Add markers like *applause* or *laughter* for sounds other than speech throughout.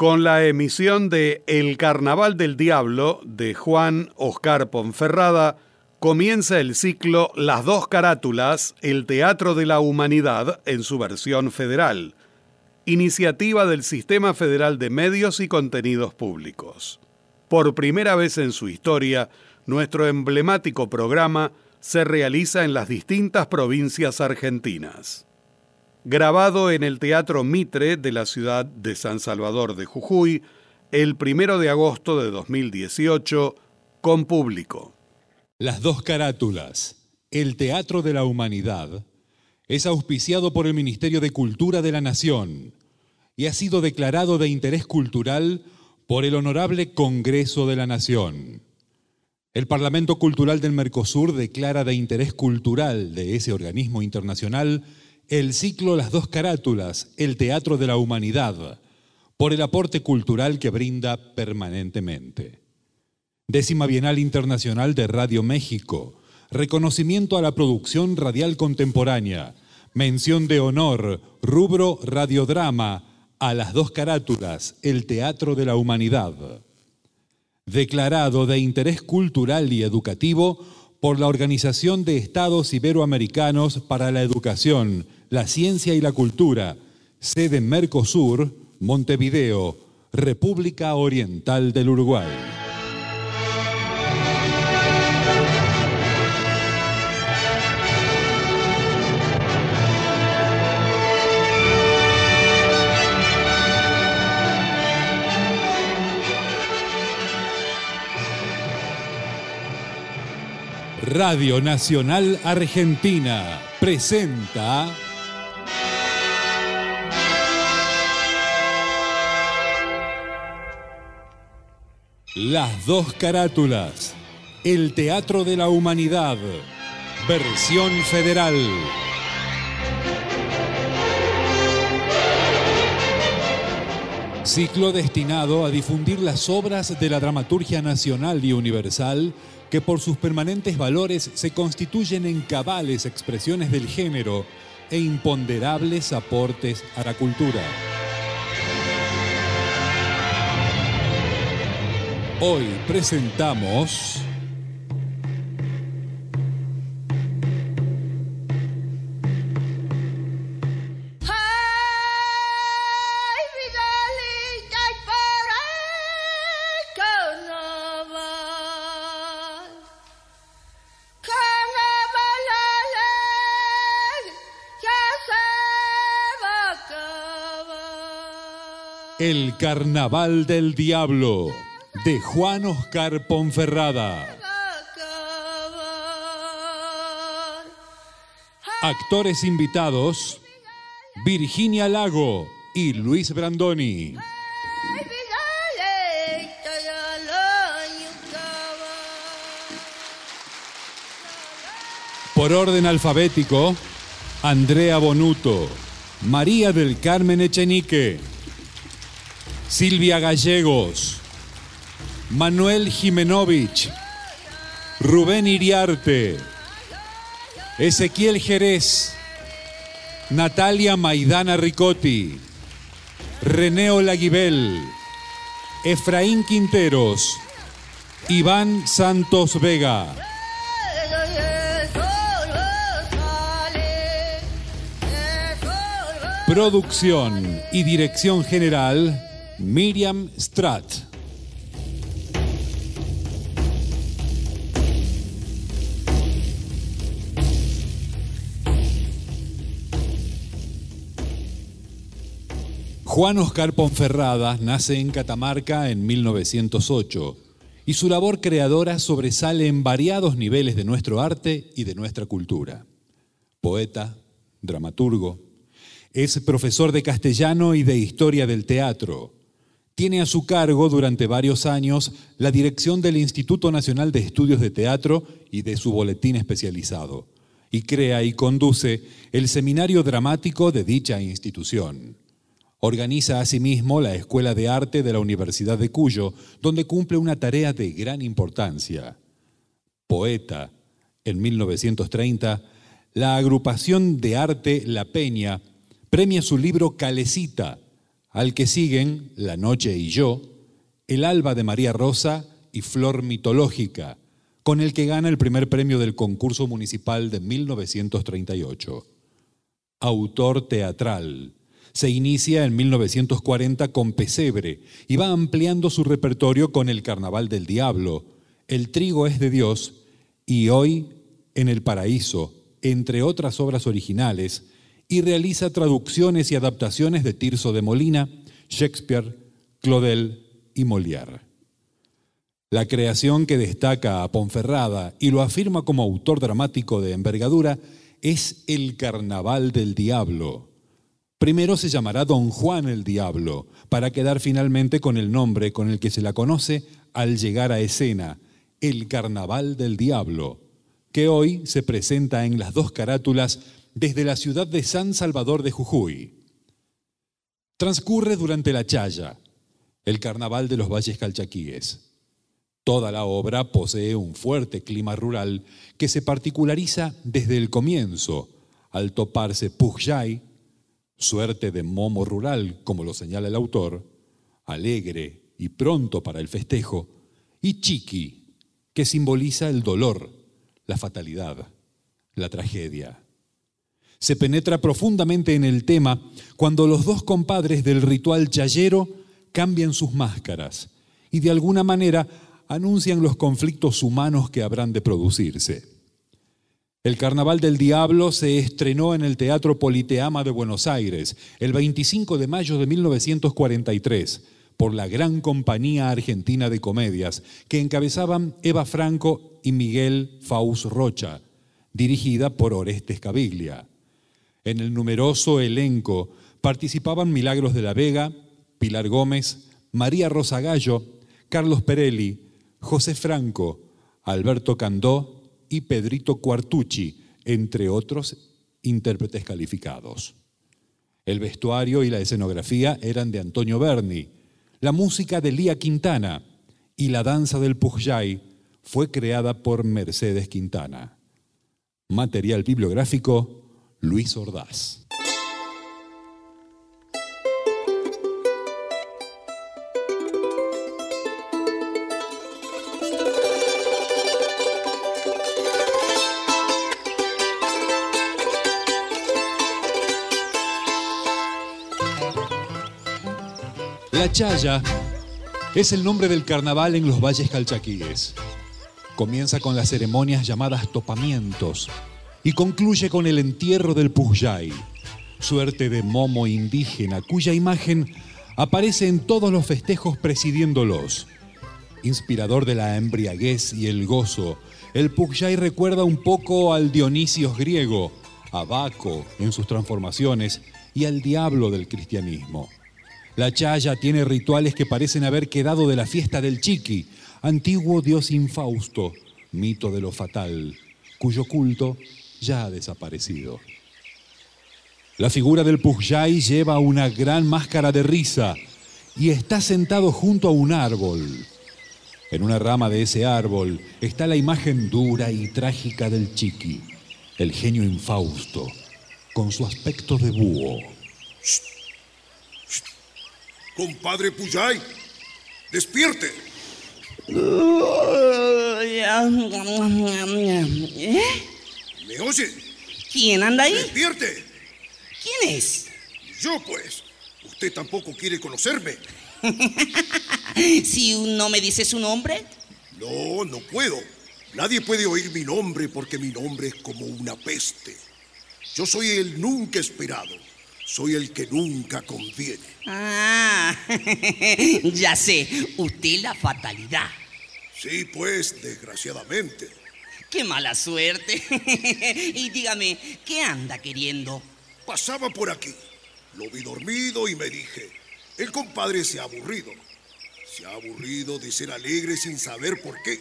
con la emisión de El Carnaval del Diablo de Juan Oscar Ponferrada, comienza el ciclo Las dos carátulas, el Teatro de la Humanidad en su versión federal, iniciativa del Sistema Federal de Medios y Contenidos Públicos. Por primera vez en su historia, nuestro emblemático programa se realiza en las distintas provincias argentinas grabado en el Teatro Mitre de la ciudad de San Salvador de Jujuy el primero de agosto de 2018 con público. Las dos carátulas, el Teatro de la Humanidad, es auspiciado por el Ministerio de Cultura de la Nación y ha sido declarado de interés cultural por el Honorable Congreso de la Nación. El Parlamento Cultural del Mercosur declara de interés cultural de ese organismo internacional el ciclo Las dos carátulas, el Teatro de la Humanidad, por el aporte cultural que brinda permanentemente. Décima Bienal Internacional de Radio México, reconocimiento a la producción radial contemporánea, mención de honor, rubro radiodrama, a las dos carátulas, el Teatro de la Humanidad. Declarado de interés cultural y educativo por la Organización de Estados Iberoamericanos para la Educación, la ciencia y la cultura, sede Mercosur, Montevideo, República Oriental del Uruguay. Radio Nacional Argentina presenta Las dos carátulas. El Teatro de la Humanidad. Versión federal. Ciclo destinado a difundir las obras de la dramaturgia nacional y universal que por sus permanentes valores se constituyen en cabales expresiones del género e imponderables aportes a la cultura. Hoy presentamos... El Carnaval del Diablo de Juan Oscar Ponferrada. Actores invitados, Virginia Lago y Luis Brandoni. Por orden alfabético, Andrea Bonuto, María del Carmen Echenique, Silvia Gallegos, Manuel Jimenovich, Rubén Iriarte, Ezequiel Jerez, Natalia Maidana Ricotti, René Olaguibel, Efraín Quinteros, Iván Santos Vega. Producción y dirección general, Miriam Stratt. Juan Oscar Ponferrada nace en Catamarca en 1908 y su labor creadora sobresale en variados niveles de nuestro arte y de nuestra cultura. Poeta, dramaturgo, es profesor de castellano y de historia del teatro. Tiene a su cargo durante varios años la dirección del Instituto Nacional de Estudios de Teatro y de su boletín especializado, y crea y conduce el Seminario Dramático de dicha institución. Organiza asimismo la Escuela de Arte de la Universidad de Cuyo, donde cumple una tarea de gran importancia. Poeta, en 1930, la agrupación de arte La Peña premia su libro Calecita al que siguen La Noche y yo, El Alba de María Rosa y Flor Mitológica, con el que gana el primer premio del concurso municipal de 1938. Autor teatral. Se inicia en 1940 con Pesebre y va ampliando su repertorio con El Carnaval del Diablo, El Trigo es de Dios y hoy en El Paraíso, entre otras obras originales, y realiza traducciones y adaptaciones de Tirso de Molina, Shakespeare, Claudel y Molière. La creación que destaca a Ponferrada y lo afirma como autor dramático de envergadura es El Carnaval del Diablo. Primero se llamará Don Juan el Diablo, para quedar finalmente con el nombre con el que se la conoce al llegar a escena, El Carnaval del Diablo, que hoy se presenta en las dos carátulas desde la ciudad de San Salvador de Jujuy. Transcurre durante la Chaya, el Carnaval de los Valles Calchaquíes. Toda la obra posee un fuerte clima rural que se particulariza desde el comienzo, al toparse Pujay, suerte de momo rural, como lo señala el autor, alegre y pronto para el festejo, y Chiqui, que simboliza el dolor, la fatalidad, la tragedia. Se penetra profundamente en el tema cuando los dos compadres del ritual chayero cambian sus máscaras y de alguna manera anuncian los conflictos humanos que habrán de producirse. El Carnaval del Diablo se estrenó en el Teatro Politeama de Buenos Aires el 25 de mayo de 1943 por la gran compañía argentina de comedias que encabezaban Eva Franco y Miguel Faust Rocha, dirigida por Orestes Caviglia. En el numeroso elenco participaban Milagros de la Vega, Pilar Gómez, María Rosa Gallo, Carlos Perelli, José Franco, Alberto Candó y Pedrito Cuartucci, entre otros intérpretes calificados. El vestuario y la escenografía eran de Antonio Berni, la música de Lía Quintana y la danza del Pujay fue creada por Mercedes Quintana. Material bibliográfico Luis Ordaz. La Chaya es el nombre del carnaval en los valles calchaquíes. Comienza con las ceremonias llamadas topamientos y concluye con el entierro del Pujay, suerte de momo indígena cuya imagen aparece en todos los festejos presidiéndolos. Inspirador de la embriaguez y el gozo, el Pujay recuerda un poco al Dionisios griego, a Baco en sus transformaciones y al diablo del cristianismo. La chaya tiene rituales que parecen haber quedado de la fiesta del chiqui, antiguo dios infausto, mito de lo fatal, cuyo culto ya ha desaparecido. La figura del Pujay lleva una gran máscara de risa y está sentado junto a un árbol. En una rama de ese árbol está la imagen dura y trágica del chiqui, el genio infausto, con su aspecto de búho. Compadre Puyay, despierte. ¿Eh? ¿Me oye? ¿Quién anda ahí? Despierte. ¿Quién es? Yo pues. Usted tampoco quiere conocerme. *laughs* Si no me dice su nombre. No, no puedo. Nadie puede oír mi nombre porque mi nombre es como una peste. Yo soy el nunca esperado. Soy el que nunca conviene. Ah, *laughs* ya sé, usted la fatalidad. Sí, pues, desgraciadamente. Qué mala suerte. *laughs* y dígame, ¿qué anda queriendo? Pasaba por aquí. Lo vi dormido y me dije, el compadre se ha aburrido. Se ha aburrido de ser alegre sin saber por qué.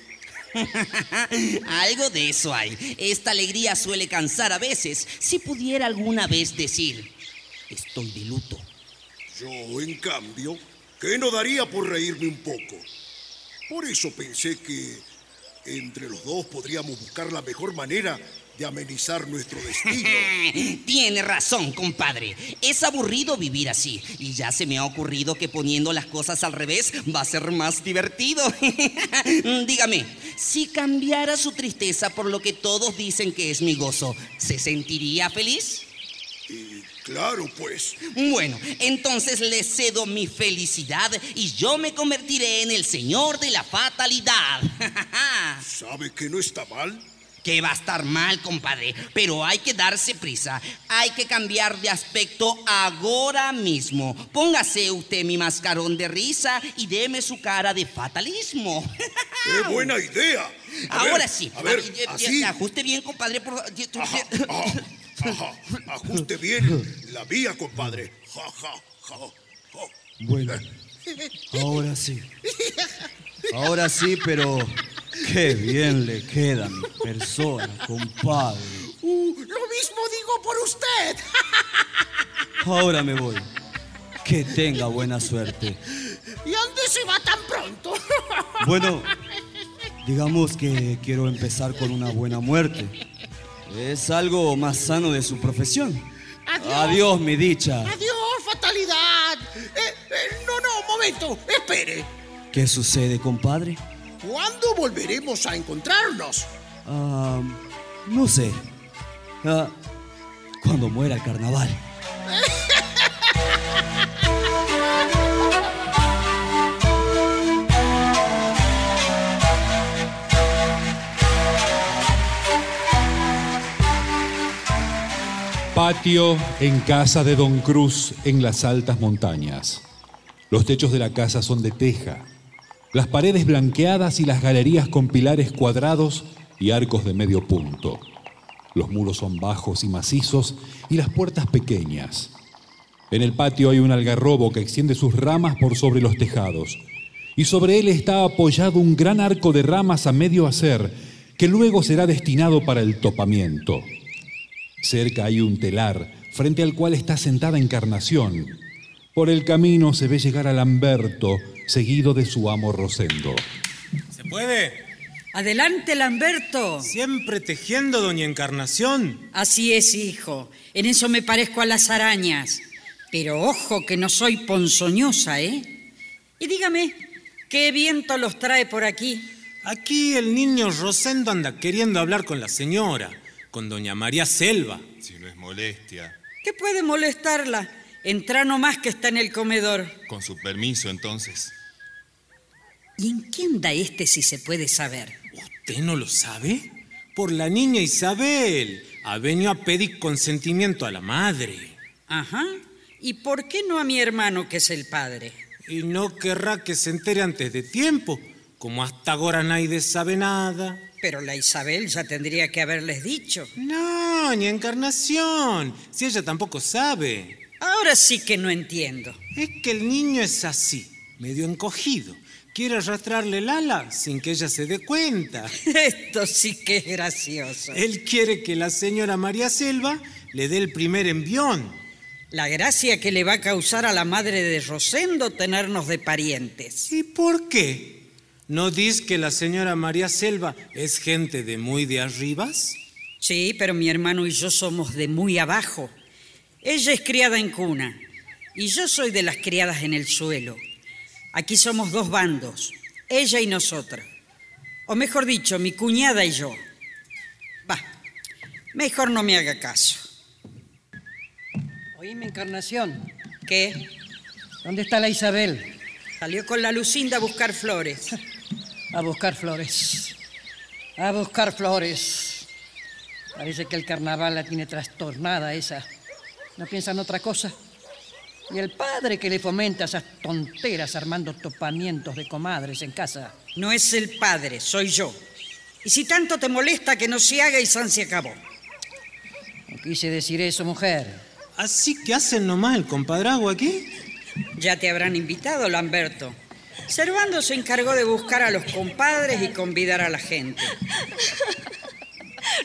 *laughs* Algo de eso hay. Esta alegría suele cansar a veces. Si pudiera alguna vez decir, estoy de luto. Yo, en cambio, ¿qué no daría por reírme un poco? Por eso pensé que entre los dos podríamos buscar la mejor manera de amenizar nuestro destino. *laughs* Tiene razón, compadre. Es aburrido vivir así. Y ya se me ha ocurrido que poniendo las cosas al revés va a ser más divertido. *laughs* Dígame, si cambiara su tristeza por lo que todos dicen que es mi gozo, ¿se sentiría feliz? Claro, pues. Bueno, entonces le cedo mi felicidad y yo me convertiré en el señor de la fatalidad. *laughs* ¿Sabe que no está mal? Que va a estar mal, compadre, pero hay que darse prisa. Hay que cambiar de aspecto ahora mismo. Póngase usted mi mascarón de risa y deme su cara de fatalismo. *laughs* ¡Qué buena idea! A ahora ver, sí. A ver, así. Ajuste bien, compadre. Por... *laughs* Ajuste bien la vía, compadre. Ja, ja, ja, ja. Bueno, ahora sí. Ahora sí, pero qué bien le queda a mi persona, compadre. Uh, lo mismo digo por usted. Ahora me voy. Que tenga buena suerte. ¿Y dónde se va tan pronto? Bueno, digamos que quiero empezar con una buena muerte. Es algo más sano de su profesión. Adiós. Adiós, mi dicha. Adiós, fatalidad. Eh, eh, no, no, momento. Espere. ¿Qué sucede, compadre? ¿Cuándo volveremos a encontrarnos? Ah, no sé. Ah, cuando muera el carnaval. Patio en casa de Don Cruz en las altas montañas. Los techos de la casa son de teja, las paredes blanqueadas y las galerías con pilares cuadrados y arcos de medio punto. Los muros son bajos y macizos y las puertas pequeñas. En el patio hay un algarrobo que extiende sus ramas por sobre los tejados y sobre él está apoyado un gran arco de ramas a medio hacer que luego será destinado para el topamiento. Cerca hay un telar, frente al cual está sentada Encarnación. Por el camino se ve llegar a Lamberto, seguido de su amo Rosendo. ¿Se puede? Adelante, Lamberto. Siempre tejiendo, doña Encarnación. Así es, hijo. En eso me parezco a las arañas. Pero ojo que no soy ponzoñosa, ¿eh? Y dígame, ¿qué viento los trae por aquí? Aquí el niño Rosendo anda queriendo hablar con la señora, con doña María Selva. Si no es molestia. ¿Qué puede molestarla? Entra nomás que está en el comedor. Con su permiso, entonces. ¿Y en qué anda este si se puede saber? ¿Usted no lo sabe? Por la niña Isabel. Ha venido a pedir consentimiento a la madre. Ajá. ¿Y por qué no a mi hermano que es el padre? Y no querrá que se entere antes de tiempo, como hasta ahora nadie sabe nada. Pero la Isabel ya tendría que haberles dicho. No, ni Encarnación, si ella tampoco sabe. Ahora sí que no entiendo. Es que el niño es así, medio encogido. Quiere arrastrarle el ala sin que ella se dé cuenta. *laughs* Esto sí que es gracioso. Él quiere que la señora María Selva le dé el primer envión. La gracia que le va a causar a la madre de Rosendo tenernos de parientes. ¿Y por qué? ¿No dice que la señora María Selva es gente de muy de arribas? Sí, pero mi hermano y yo somos de muy abajo. Ella es criada en cuna y yo soy de las criadas en el suelo. Aquí somos dos bandos, ella y nosotras. O mejor dicho, mi cuñada y yo. Va, mejor no me haga caso. Oíme, Encarnación. ¿Qué? ¿Dónde está la Isabel? Salió con la Lucinda a buscar flores. *laughs* A buscar flores. A buscar flores. Parece que el carnaval la tiene trastornada esa. No piensa en otra cosa. Y el padre que le fomenta esas tonteras armando topamientos de comadres en casa. No es el padre, soy yo. Y si tanto te molesta que no se haga y San se acabó. No quise decir eso, mujer. ¿Así que hacen nomás el compadrago aquí? Ya te habrán invitado, Lamberto. Servando se encargó de buscar a los compadres y convidar a la gente.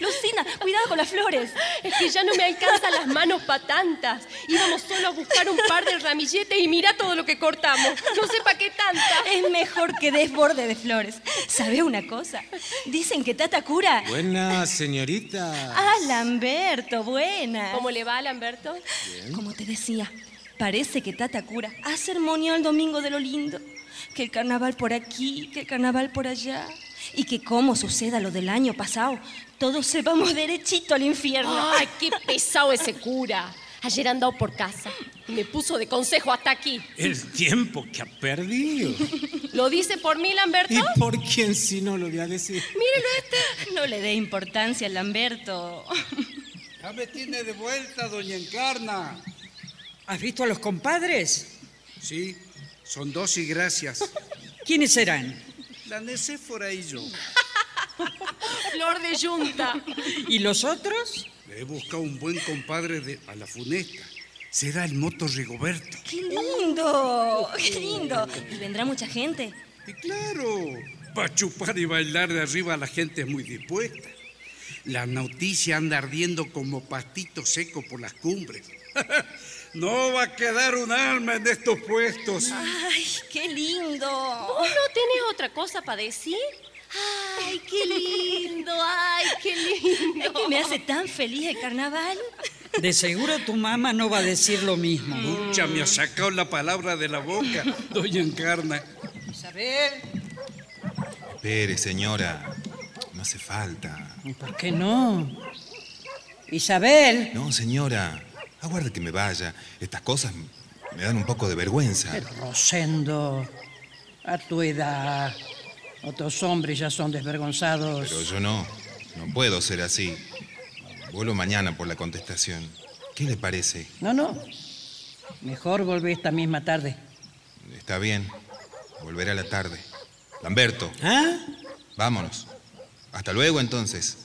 Lucina, cuidado con las flores. Es que ya no me alcanzan las manos para tantas. Íbamos solo a buscar un par de ramilletes y mira todo lo que cortamos. No sé para qué tanta. Es mejor que desborde de flores. ¿Sabe una cosa? Dicen que Tata cura. Buena, señorita. Ah, Lamberto, buena. ¿Cómo le va, Lamberto? Como te decía, parece que Tata cura ha sermoneado el domingo de lo lindo. Que el carnaval por aquí, que el carnaval por allá. Y que como suceda lo del año pasado, todos se vamos derechito al infierno. Ay, qué pesado ese cura. Ayer andado por casa y me puso de consejo hasta aquí. El tiempo que ha perdido. ¿Lo dice por mí, Lamberto? ¿Y por quién si no lo voy a decir? Mírelo este. No le dé importancia al Lamberto. Ya me tiene de vuelta, doña Encarna. ¿Has visto a los compadres? Sí, son dos y gracias. ¿Quiénes serán? La Necéfora y yo. *laughs* Flor de yunta. ¿Y los otros? Le he buscado un buen compadre de, a la funesta. Será el moto Rigoberto. ¡Qué lindo! ¡Qué lindo! ¿Y vendrá mucha gente? Y claro, para chupar y bailar de arriba la gente es muy dispuesta. La noticia anda ardiendo como pastito seco por las cumbres. *laughs* No va a quedar un alma en estos puestos. ¡Ay, qué lindo! ¿Vos no tenés otra cosa para decir? ¡Ay, qué lindo! ¡Ay, qué lindo! *laughs* Es que me hace tan feliz el carnaval. De seguro tu mamá no va a decir lo mismo. Mucha me ha sacado la palabra de la boca, doña Encarna. Isabel, Espere, señora. No hace falta. ¿por qué no? Isabel. No, señora. Aguarde que me vaya. Estas cosas me dan un poco de vergüenza. Pero Rosendo, a tu edad, otros hombres ya son desvergonzados. Pero yo no. No puedo ser así. Vuelvo mañana por la contestación. ¿Qué le parece? No, no. Mejor volvé esta misma tarde. Está bien. Volveré a la tarde. Lamberto. ¿Ah? Vámonos. Hasta luego, entonces.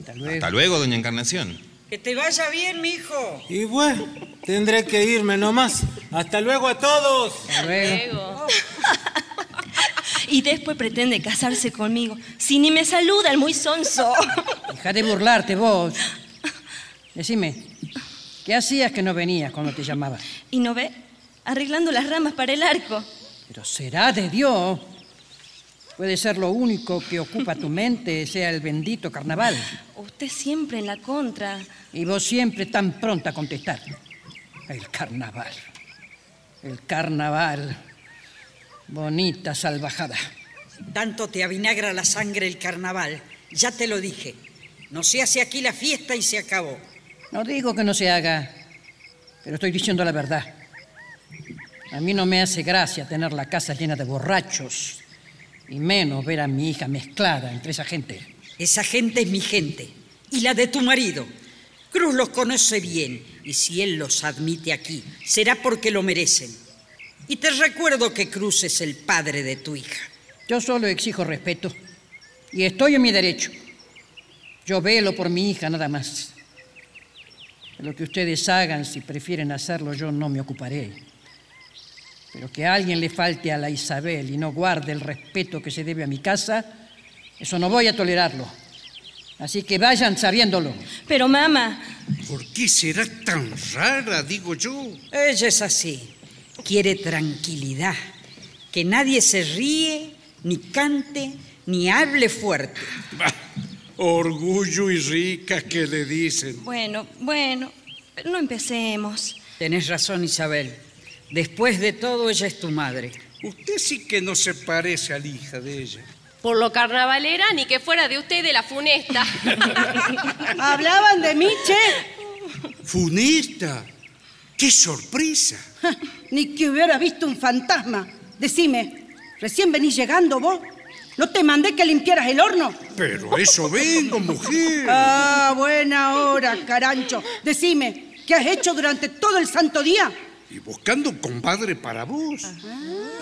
Hasta luego. Hasta luego, doña Encarnación. Que te vaya bien, mijo. Y bueno, tendré que irme nomás. Hasta luego a todos. Hasta luego. Luego. *laughs* Y después pretende casarse conmigo. Si ni me saluda el muy sonso. *laughs* Deja de burlarte vos. Decime, ¿qué hacías que no venías cuando te llamaba? ¿Y no ve? Arreglando las ramas para el arco. Pero será de Dios. Puede ser lo único que ocupa tu mente, sea el bendito carnaval. Usted siempre en la contra. Y vos siempre tan pronta a contestar. El carnaval. El carnaval. Bonita salvajada. Tanto te avinagra la sangre el carnaval. Ya te lo dije. No se hace aquí la fiesta y se acabó. No digo que no se haga, pero estoy diciendo la verdad. A mí no me hace gracia tener la casa llena de borrachos y menos ver a mi hija mezclada entre esa gente. Esa gente es mi gente y la de tu marido. Cruz los conoce bien y si él los admite aquí, será porque lo merecen. Y te recuerdo que Cruz es el padre de tu hija. Yo solo exijo respeto y estoy en mi derecho. Yo velo por mi hija nada más. De lo que ustedes hagan, si prefieren hacerlo, yo no me ocuparé. Pero que a alguien le falte a la Isabel y no guarde el respeto que se debe a mi casa, eso no voy a tolerarlo. Así que vayan sabiéndolo. Pero mamá, ¿Por qué será tan rara, digo yo? Ella es así. Quiere tranquilidad. Que nadie se ríe, ni cante, ni hable fuerte. Bah, orgullo y rica que le dicen. bueno, bueno, pero no empecemos. Tenés razón, Isabel. Después de todo, ella es tu madre. Usted sí que no se parece a la hija de ella. Por lo carnavalera, ni que fuera de usted de la funesta. *laughs* ¿Hablaban de mí, che? Funesta. ¡Qué sorpresa! *laughs* Ni que hubiera visto un fantasma. Decime, recién venís llegando vos. ¿No te mandé que limpiaras el horno? Pero eso vengo, mujer. Ah, buena hora, carancho. Decime, ¿qué has hecho durante todo el santo día? Y buscando un compadre para vos.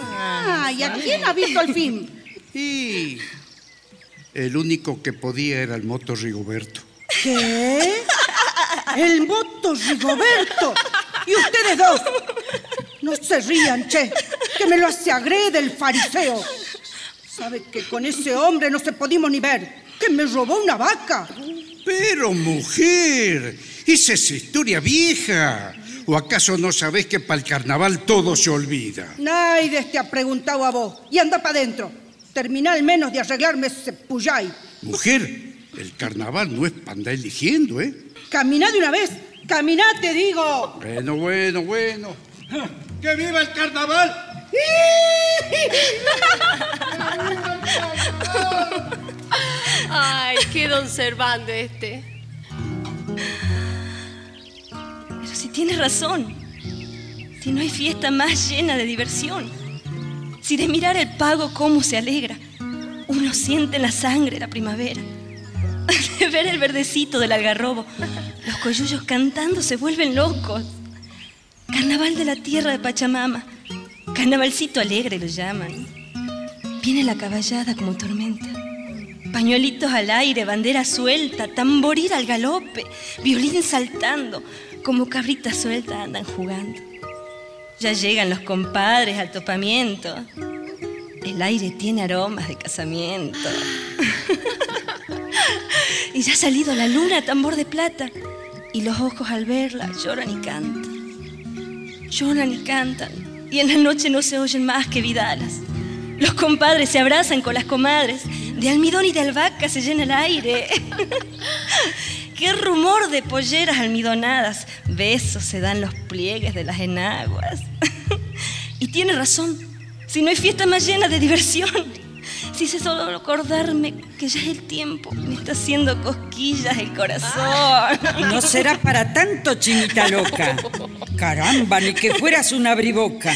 Ah, ¿y a quién has visto al fin? *laughs* Y el único que podía era el moto Rigoberto. ¿Qué? El moto Rigoberto. ¿Y ustedes dos? No se rían, che, que me lo hace agrede el fariseo. Sabe que con ese hombre no se podimos ni ver, que me robó una vaca. Pero, mujer, esa es historia vieja. ¿O acaso no sabés que para el carnaval todo se olvida? Nadie te ha preguntado a vos. Y anda para adentro. Termina al menos de arreglarme ese puyay. Mujer, el carnaval no es para andar eligiendo, ¿eh? Camina de una vez. Camina, te digo. Bueno, bueno, bueno. ¡Que viva el carnaval! *laughs* Ay, qué don Servando este. Si tienes razón, si no hay fiesta más llena de diversión, si de mirar el pago cómo se alegra, uno siente en la sangre la primavera, *laughs* de ver el verdecito del algarrobo, los coyullos cantando se vuelven locos. Carnaval de la tierra de Pachamama, carnavalcito alegre lo llaman. Viene la caballada como tormenta. Pañuelitos al aire, bandera suelta, tamboril al galope, violín saltando, como cabritas sueltas andan jugando. Ya llegan los compadres al topamiento. El aire tiene aromas de casamiento. *laughs* y ya ha salido la luna, tambor de plata, y los ojos al verla lloran y cantan. Lloran y cantan, y en la noche no se oyen más que vidalas. Los compadres se abrazan con las comadres, de almidón y de albahaca se llena el aire. *laughs* Qué rumor de polleras almidonadas, besos se dan los pliegues de las enaguas. *laughs* y tiene razón, si no hay fiesta más llena de diversión, si sé solo acordarme que ya es el tiempo, me está haciendo cosquillas el corazón. No será para tanto, chinita loca. Caramba, ni que fueras una briboca.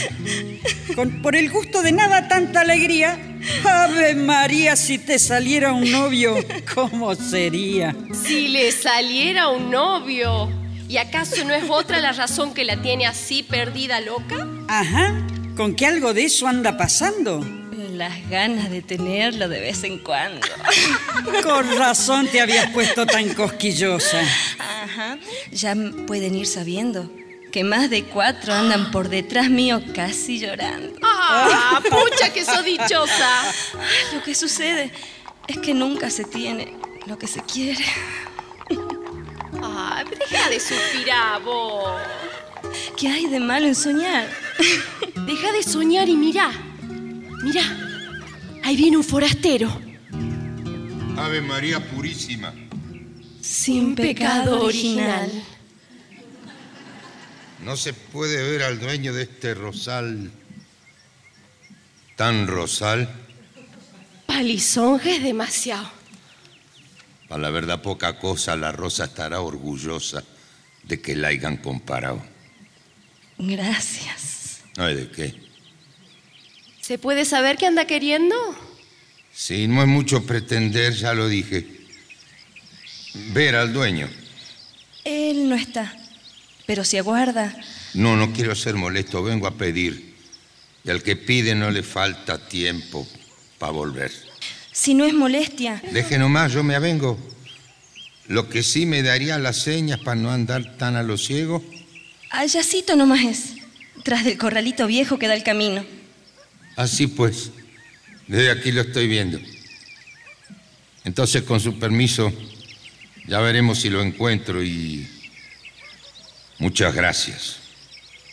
Con, por el gusto de nada, tanta alegría. Ave María, si te saliera un novio, ¿cómo sería? Si le saliera un novio. ¿Y acaso no es otra la razón que la tiene así perdida loca? Ajá, ¿con qué algo de eso anda pasando? Las ganas de tenerlo de vez en cuando. *laughs* Con razón te habías puesto tan cosquillosa. Ajá, ya pueden ir sabiendo que más de cuatro andan por detrás mío casi llorando. ¡Ah, pucha que sos dichosa! Lo que sucede es que nunca se tiene lo que se quiere. ¡Ay, deja de suspirar vos! ¿Qué hay de malo en soñar? Deja de soñar y mira. Mira, ahí viene un forastero. Ave María Purísima. Sin pecado original. No se puede ver al dueño de este rosal tan rosal. Palizonga es demasiado. A la verdad, poca cosa, la rosa estará orgullosa de que la hayan comparado. Gracias. No hay de qué. ¿Se puede saber qué anda queriendo? Sí, no es mucho pretender, ya lo dije. Ver al dueño. Él no está, pero si aguarda. No, no quiero ser molesto, vengo a pedir. Y al que pide no le falta tiempo para volver. Si no es molestia. Deje nomás, yo me avengo. Lo que sí me daría las señas para no andar tan a lo ciego. Allácito nomás es, tras del corralito viejo que da el camino. Así pues, desde aquí lo estoy viendo. Entonces, con su permiso, ya veremos si lo encuentro y... Muchas gracias.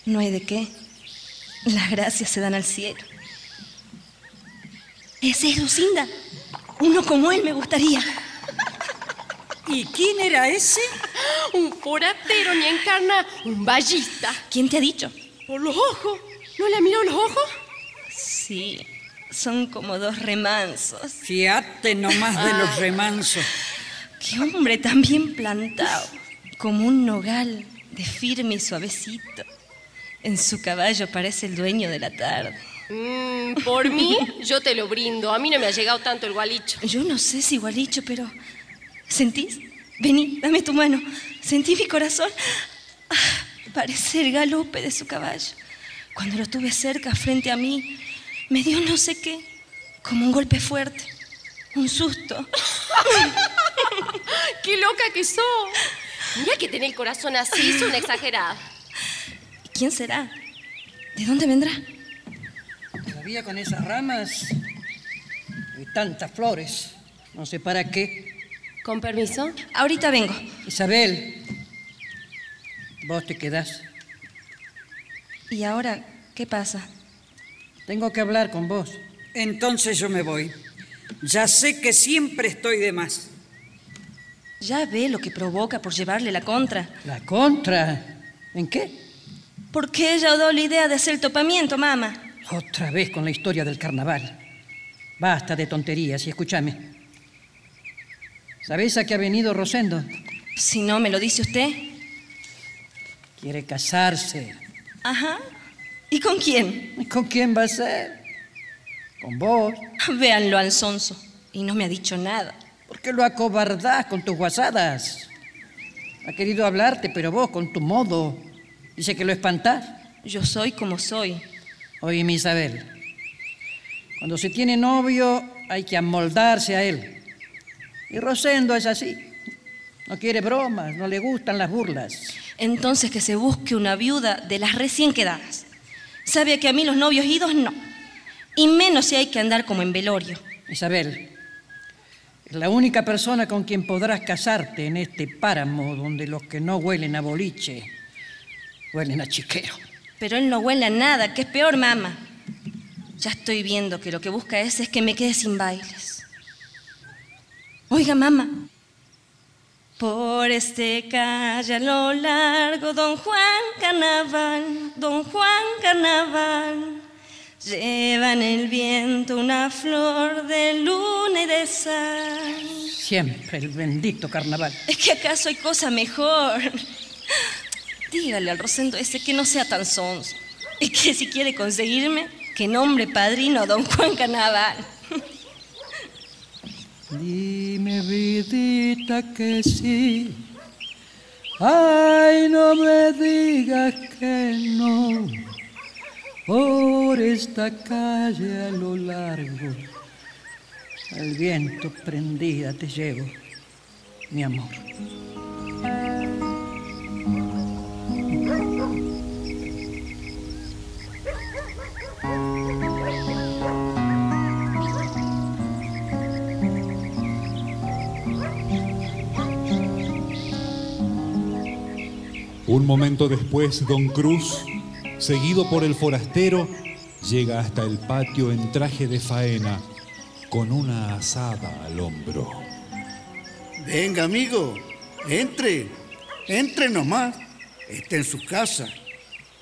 No hay de qué. Las gracias se dan al cielo. Ese es Lucinda. Uno como él me gustaría. ¿Y quién era ese? Un foratero ni encarna, un ballista. ¿Quién te ha dicho? Por los ojos. ¿No le mirado los ojos? Sí, son como dos remansos. Fíjate nomás de los remansos. Qué hombre tan bien plantado, como un nogal de firme y suavecito. En su caballo parece el dueño de la tarde. Mm, por mí, *laughs* yo te lo brindo. A mí no me ha llegado tanto el gualicho. Yo no sé si gualicho, pero... ¿Sentís? Vení, dame tu mano. ¿Sentí mi corazón? Ah, parece el galope de su caballo. Cuando lo tuve cerca, frente a mí, me dio no sé qué, como un golpe fuerte, un susto. *laughs* ¡Qué loca que sos! Mira que tener el corazón así, es una exagerada. ¿Quién será? ¿De dónde vendrá? Todavía con esas ramas y tantas flores. No sé para qué. Con permiso. Ahorita vengo. Isabel, vos te quedás. ¿Y ahora qué pasa? Tengo que hablar con vos. Entonces yo me voy. Ya sé que siempre estoy de más. Ya ve lo que provoca por llevarle la contra. ¿La contra? ¿En qué? Porque ella dio la idea de hacer el topamiento, mamá. Otra vez con la historia del carnaval. Basta de tonterías y escúchame. ¿Sabéis a qué ha venido Rosendo? Si no me lo dice usted. Quiere casarse. Ajá. ¿Y con quién? ¿Y con quién va a ser? Con vos. *laughs* Véanlo al sonso. Y no me ha dicho nada. ¿Por qué lo acobardás con tus guasadas? Ha querido hablarte, pero vos, con tu modo, dice que lo espantás. Yo soy como soy. Oye, mi Isabel, cuando se tiene novio hay que amoldarse a él. Y Rosendo es así. No quiere bromas, no le gustan las burlas. Entonces que se busque una viuda de las recién quedadas. Sabe que a mí los novios idos no. Y menos si hay que andar como en velorio. Isabel, es la única persona con quien podrás casarte en este páramo donde los que no huelen a boliche huelen a chiquero. Pero él no huele a nada, que es peor, mamá. Ya estoy viendo que lo que busca ese es que me quede sin bailes. Oiga, mamá. Por este calle a lo largo, don Juan Carnaval, don Juan Carnaval, lleva en el viento una flor de luna y de sal. Siempre el bendito carnaval. ¿Es que acaso hay cosa mejor? Dígale al Rosendo ese que no sea tan sonso. Y que si quiere conseguirme, que nombre padrino a don Juan Carnaval. Dime, vidita, que sí. Ay, no me digas que no. Por esta calle a lo largo, al viento prendida te llevo, mi amor. Un momento después, don Cruz, seguido por el forastero, llega hasta el patio en traje de faena, con una asada al hombro. Venga, amigo, entre, entre nomás. Está en su casa.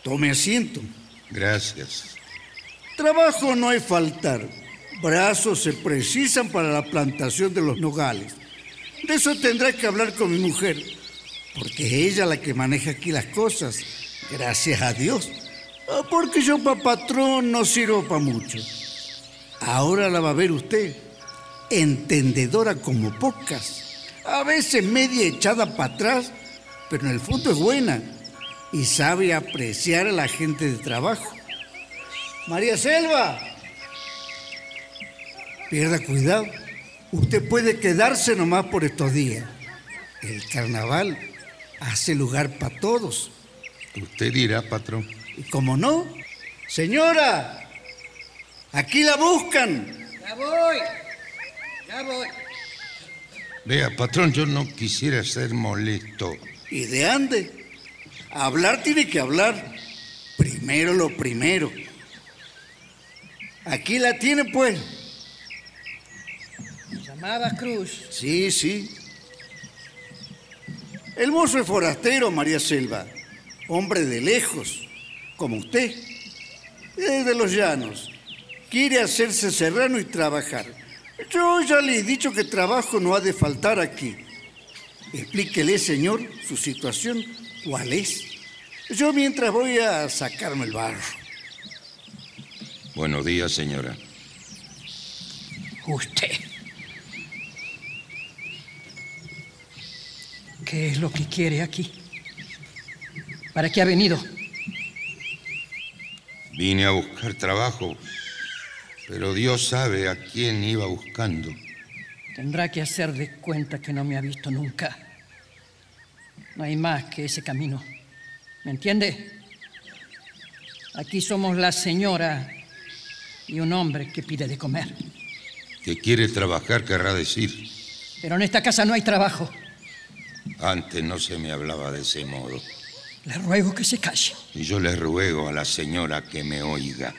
Tome asiento. Gracias. Trabajo no hay faltar. Brazos se precisan para la plantación de los nogales. De eso tendrá que hablar con mi mujer, porque es ella la que maneja aquí las cosas. Gracias a Dios. Ah, Porque yo para patrón no sirvo para mucho. Ahora la va a ver usted, entendedora como pocas. A veces media echada para atrás, pero en el fondo es buena y sabe apreciar a la gente de trabajo. María Selva, pierda cuidado. Usted puede quedarse nomás por estos días. El carnaval hace lugar para todos. Usted dirá, patrón. Y como no, señora, aquí la buscan. Ya voy, ya voy. Vea, patrón, yo no quisiera ser molesto. Y de ande. Hablar tiene que hablar. Primero lo primero. Aquí la tiene, pues. Llamabas Cruz. Sí, sí. El mozo es forastero, María Selva. Hombre de lejos, como usted. Es de los llanos. Quiere hacerse serrano y trabajar. Yo ya le he dicho que trabajo no ha de faltar aquí. Explíquele, señor, su situación, cuál es. Yo mientras voy a sacarme el barro. Buenos días, señora. Usted. ¿Qué es lo que quiere aquí? ¿Para qué ha venido? Vine a buscar trabajo, pero Dios sabe a quién iba buscando. Tendrá que hacer de cuenta que no me ha visto nunca. No hay más que ese camino. ¿Me entiende? Aquí somos la señora y un hombre que pide de comer. Que quiere trabajar, querrá decir. Pero en esta casa no hay trabajo. Antes no se me hablaba de ese modo. Le ruego que se calle. Y yo le ruego a la señora que me oiga.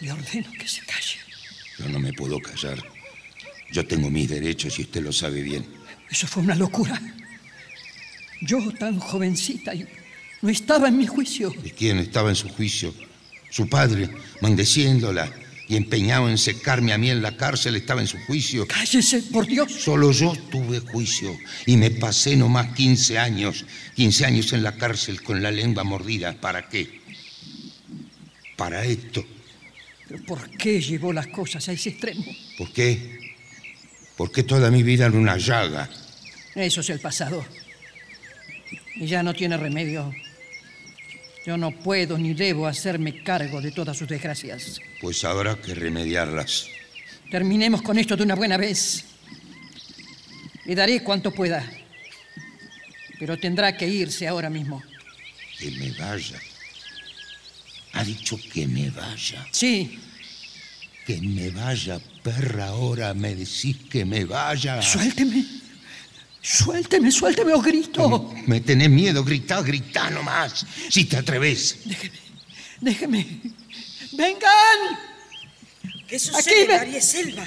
Le ordeno que se calle. Yo no me puedo callar. Yo tengo mis derechos y usted lo sabe bien. Eso fue una locura. Yo, tan jovencita, y no estaba en mi juicio. ¿Y quién estaba en su juicio? Su padre, maldeciéndola y empeñado en secarme a mí en la cárcel, estaba en su juicio. Cállese, por Dios. Solo yo tuve juicio y me pasé nomás 15 años, 15 años en la cárcel con la lengua mordida. ¿Para qué? Para esto. ¿Pero por qué llevó las cosas a ese extremo? ¿Por qué? Porque toda mi vida era una llaga. Eso es el pasado. Y ya no tiene remedio. Yo no puedo ni debo hacerme cargo de todas sus desgracias. Pues habrá que remediarlas. Terminemos con esto de una buena vez. Le daré cuanto pueda. Pero tendrá que irse ahora mismo. Que me vaya. Ha dicho que me vaya. Sí. Que me vaya, perra, ahora me decís que me vaya. Suélteme. Suélteme, suélteme o grito. Me tenés miedo, grita, grita nomás, si te atreves. Déjeme, déjeme. ¡Vengan! ¿Qué sucede, Aquí María Selva?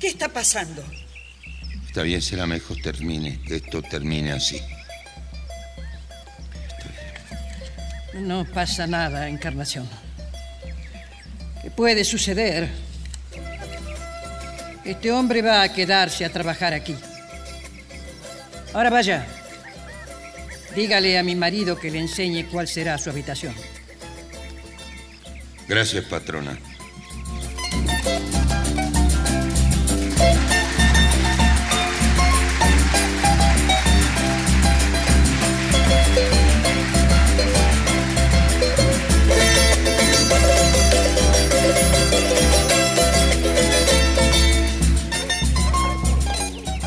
¿Qué está pasando? Está bien, será mejor termine, que esto termine así. No pasa nada, Encarnación. ¿Qué puede suceder? Este hombre va a quedarse a trabajar aquí. Ahora vaya. Dígale a mi marido que le enseñe cuál será su habitación. Gracias, patrona.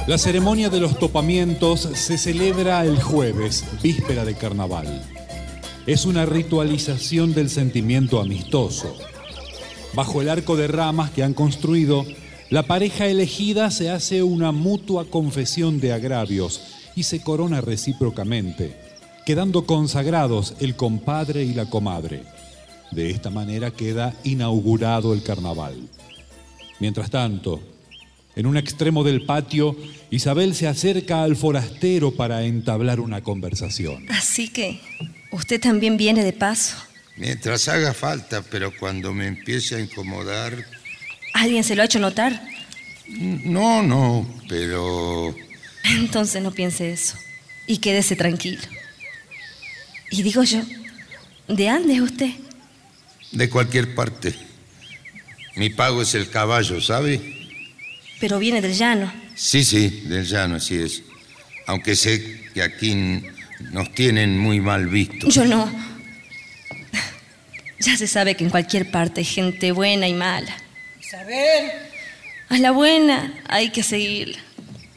La ceremonia de los topamientos se celebra el jueves, víspera de carnaval. Es una ritualización del sentimiento amistoso. Bajo el arco de ramas que han construido, la pareja elegida se hace una mutua confesión de agravios y se corona recíprocamente, quedando consagrados el compadre y la comadre. De esta manera queda inaugurado el carnaval. Mientras tanto, en un extremo del patio, Isabel se acerca al forastero para entablar una conversación. Así que usted también viene de paso. Mientras haga falta, pero cuando me empiece a incomodar... ¿Alguien se lo ha hecho notar? No, no, pero... Entonces no piense eso. Y quédese tranquilo. Y digo yo, ¿de dónde es usted? De cualquier parte. Mi pago es el caballo, ¿sabe? Pero viene del llano. Sí, sí, del llano, así es. Aunque sé que aquí nos tienen muy mal visto. Yo no. *laughs* Ya se sabe que en cualquier parte hay gente buena y mala. Isabel. A la buena hay que seguirla.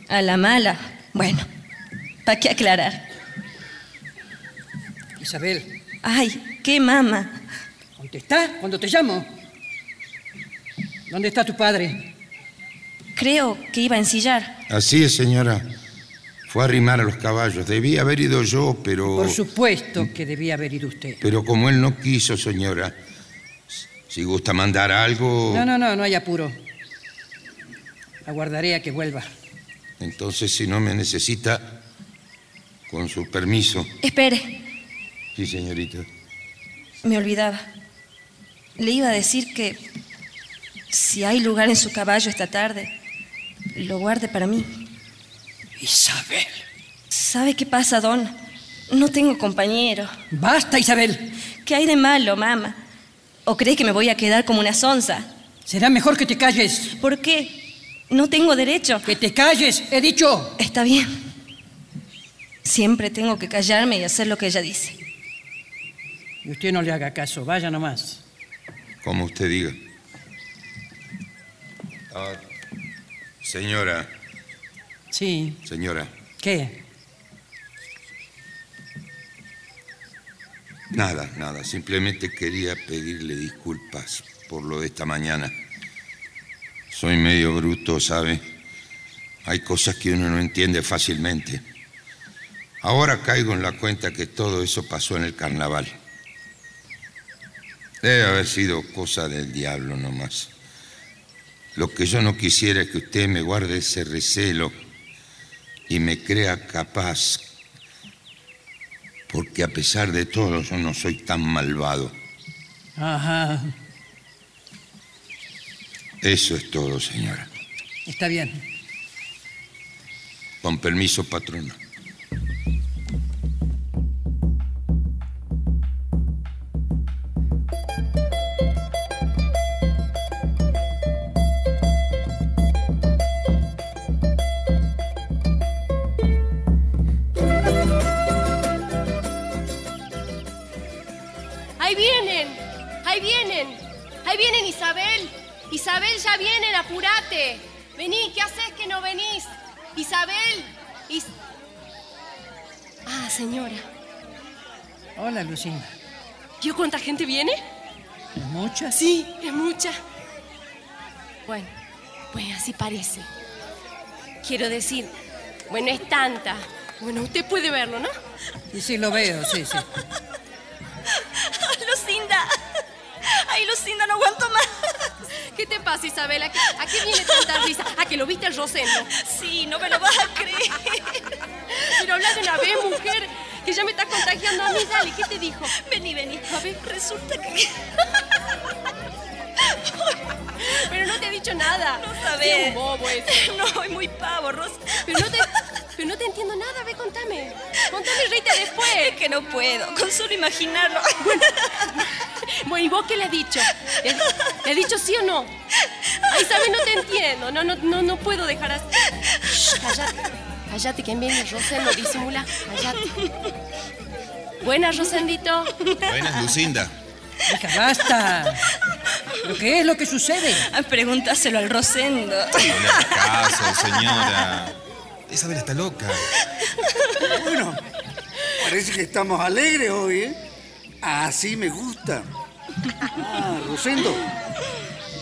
A la mala, bueno, ¿para qué aclarar? Isabel, Ay, qué mama. contestá cuando te llamo. ¿Dónde está tu padre? Creo que iba a ensillar. Así es, señora. Fue a arrimar a los caballos. Debía haber ido yo, pero... Por supuesto que debía haber ido usted. Pero como él no quiso, señora. Si gusta mandar algo, No, no, no, no hay apuro. Aguardaré a que vuelva. entonces si no me necesita, con su permiso. Espere, Sí, señorita. me olvidaba. Le iba a decir que si hay lugar en su caballo esta tarde, lo guarde para mí. Isabel. ¿Sabe qué pasa, don? No tengo compañero. Basta, Isabel. ¿Qué hay de malo, mamá? ¿O cree que me voy a quedar como una sonza? Será mejor que te calles. ¿Por qué? No tengo derecho. Que te calles, he dicho. Está bien. Siempre tengo que callarme y hacer lo que ella dice. Y usted no le haga caso, vaya nomás. Como usted diga. Ah, señora, Sí, señora, ¿qué? nada, nada. Simplemente quería pedirle disculpas por lo de esta mañana. Soy medio bruto, ¿sabe? Hay cosas que uno no entiende fácilmente. Ahora caigo en la cuenta que todo eso pasó en el carnaval. Debe haber sido cosa del diablo nomás. Lo que yo no quisiera es que usted me guarde ese recelo y me crea capaz, porque a pesar de todo yo no soy tan malvado. Ajá, Eso es todo, señora. está bien. Con permiso, patrona. Isabel, ya vienen, apúrate. Vení, ¿qué haces que no venís? Isabel. Is- ah, señora. Hola, Lucinda. ¿Vio cuánta gente viene? ¿Es mucha? Sí, es mucha. Bueno, pues así parece. Quiero decir, bueno, es tanta. Bueno, usted puede verlo, ¿no? Y sí, lo veo, sí, sí. Ay, Lucinda, no aguanto más. ¿Qué te pasa, Isabel? ¿A qué, a qué viene tanta risa? ¿A que lo viste el Rosendo? Sí, no me lo vas a creer. Pero habla de una vez, mujer, que ya me está contagiando a mí. Dale, ¿qué te dijo? Vení, vení. A ver. Resulta que... Pero no te ha dicho nada. No Sí, sabes. un bobo ese. *laughs* No, es muy pavo, Rosa. Pero no te, pero no te entiendo nada. Ve, contame. Contame reíte después. Es que no puedo, con solo imaginarlo. *laughs* Bueno, ¿y vos qué le has dicho? ¿Le, le has dicho sí o no? Ay, ¿sabes? No te entiendo. No, no, no, no puedo dejar así. Shh, cállate. Cállate, que viene Rosendo. Disimula. Cállate. Buenas, Rosendito. Buenas, Lucinda. Hija, basta. ¿Pero qué es lo que sucede? *laughs* Pregúntaselo al Rosendo. No le hagas caso, señora. Isabel está loca. Bueno, parece que estamos alegres hoy, ¿eh? Así me gusta. Ah, Rosendo,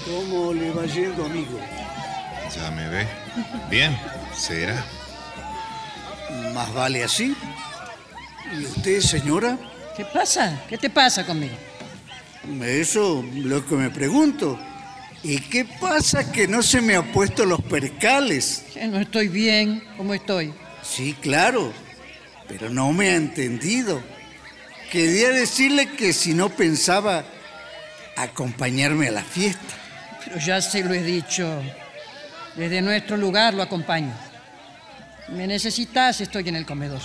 ¿cómo le va yendo, amigo? Ya me ve. Bien, será. Más vale así. ¿Y usted, señora? ¿Qué pasa? ¿Qué te pasa conmigo? Eso lo que me pregunto. ¿Y qué pasa que no se me ha puesto los percales? No estoy bien como estoy. Sí, claro, pero no me ha entendido. Quería decirle que si no pensaba acompañarme a la fiesta. Pero ya se lo he dicho. Desde nuestro lugar lo acompaño. Me necesitas, estoy en el comedor.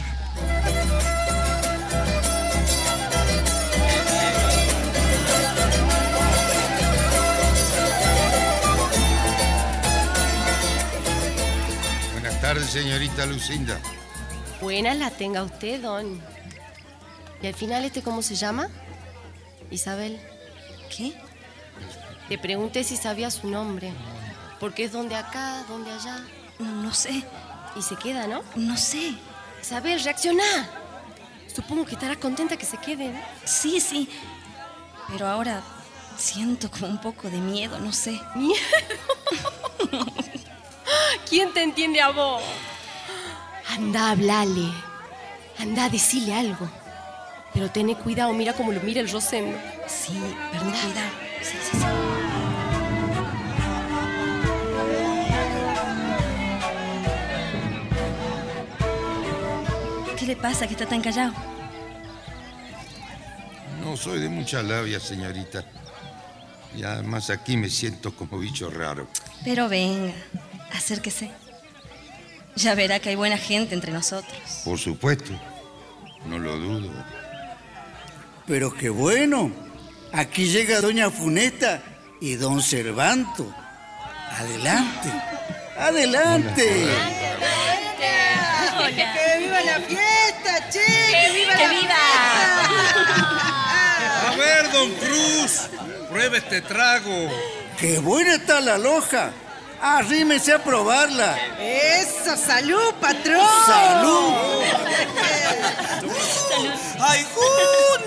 Tardes, señorita Lucinda. Buenas la tenga usted, don. ¿Y al final este cómo se llama? Isabel. ¿Qué? Le pregunté si sabía su nombre. Porque es donde acá, donde allá. No, no sé. Y se queda, ¿no? No sé. Isabel, reacciona. Supongo que estará contenta que se quede, ¿no? Sí, sí. Pero ahora siento como un poco de miedo, no sé. *laughs* ¿Miedo? *laughs* ¿Quién te entiende a vos? Anda, hablale. Anda, decile algo. Pero ten cuidado, mira cómo lo mira el Rosendo. Sí, pero cuidado. Sí, sí, sí. ¿Qué le pasa que está tan callado? No soy de mucha labia, señorita. Y además aquí me siento como bicho raro. Pero venga, acérquese. Ya verá que hay buena gente entre nosotros. Por supuesto, no lo dudo. Pero qué bueno. Aquí llega doña Funeta y don Cervanto. Adelante. Adelante. ¡Que viva la fiesta, che! ¡Que viva la A ver, don Cruz, pruebe este trago. ¡Qué buena está la loja! Arrímese a probarla. ¡Eso! ¡Salud, patrón! ¡Salud! ¡Ay,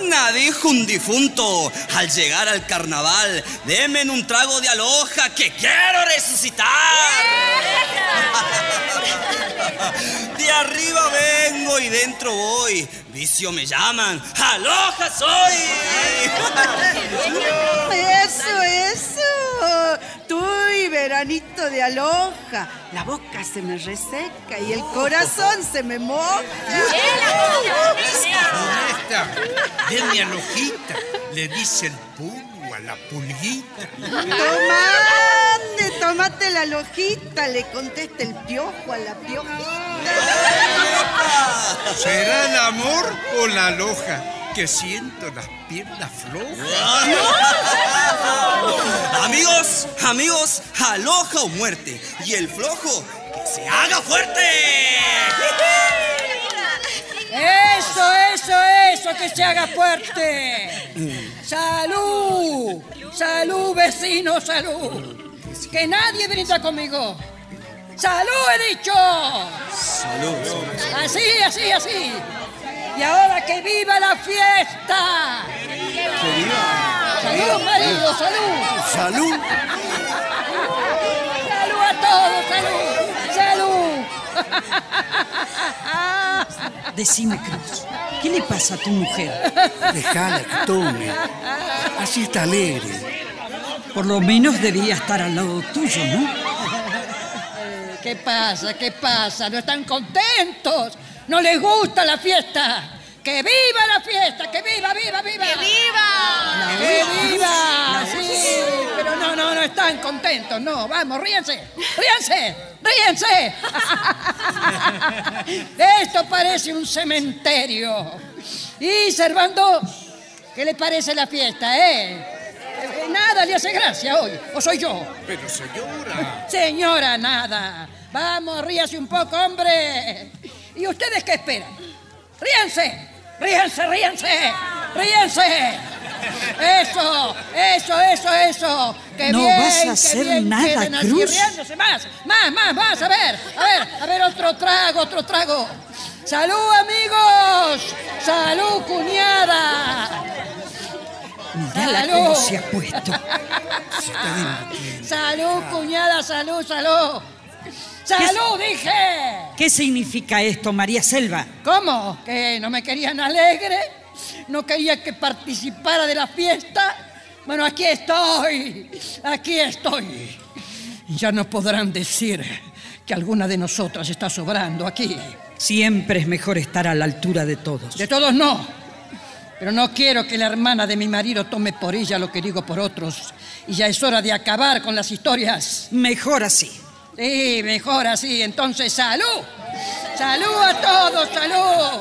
una dijo un difunto! Al llegar al carnaval, denme un trago de aloja que quiero resucitar. *laughs* De arriba vengo y dentro voy. Vicio me llaman. ¡Aloja soy! Eso, eso. Veranito de aloja. La boca se me reseca y el corazón se me moja. Esta, denme alojita, le dice el pulgo a la pulguita. Tomate, tomate la lojita, le contesta el piojo a la piojita. ¿Será el amor o la loja? Que siento las piernas flojas. Amigos, amigos, aloja o muerte. Y el flojo, que se haga fuerte. Eso, eso, eso, que se haga fuerte. Salud, salud, vecino, salud. Que nadie brinda conmigo. Salud, he dicho. Salud. Así, así, así. Y ahora que viva la fiesta. Salud, marido, salud. Salud. Salud a todos, salud, salud. Decime, Cruz, ¿qué le pasa a tu mujer? Déjala que tome. Así está alegre. Por lo menos debía estar al lado tuyo, ¿no? ¿Qué pasa? ¿Qué pasa? ¿No están contentos? ¿No les gusta la fiesta? ¡Que viva la fiesta! ¡Que viva, viva, viva! ¡Que viva! ¡Que viva! Sí, pero no, no, no están contentos, no. Vamos, ríense, ríense, ríense. *laughs* Esto parece un cementerio. Y Servando, ¿qué le parece la fiesta, eh? Eh, Nada le hace gracia hoy, o soy yo. Pero señora. Señora, nada. Vamos, ríase un poco, hombre. ¿Y ustedes qué esperan? ¡Ríanse! ¡Ríanse, ríanse! ¡Ríanse! Eso, eso, eso, eso. ¡Qué No bien, vas a hacer nada, Cruz. riéndose más, más, más, más. A ver, a ver, a ver, otro trago, otro trago. ¡Salud, amigos! ¡Salud, cuñada! Mírala cómo se ha puesto. *laughs* ¡Salud, cuñada! ¡Salud, salud! ¡Salud, dije! ¿Qué significa esto, María Selva? ¿Cómo? ¿Que no me querían alegre? ¿No quería que participara de la fiesta? Bueno, aquí estoy. Aquí estoy. Ya no podrán decir que alguna de nosotras está sobrando aquí. Siempre es mejor estar a la altura de todos. De todos no. Pero no quiero que la hermana de mi marido tome por ella lo que digo por otros. Y ya es hora de acabar con las historias. Mejor así. Sí, mejor así. Entonces, salud. Salud a todos, salud.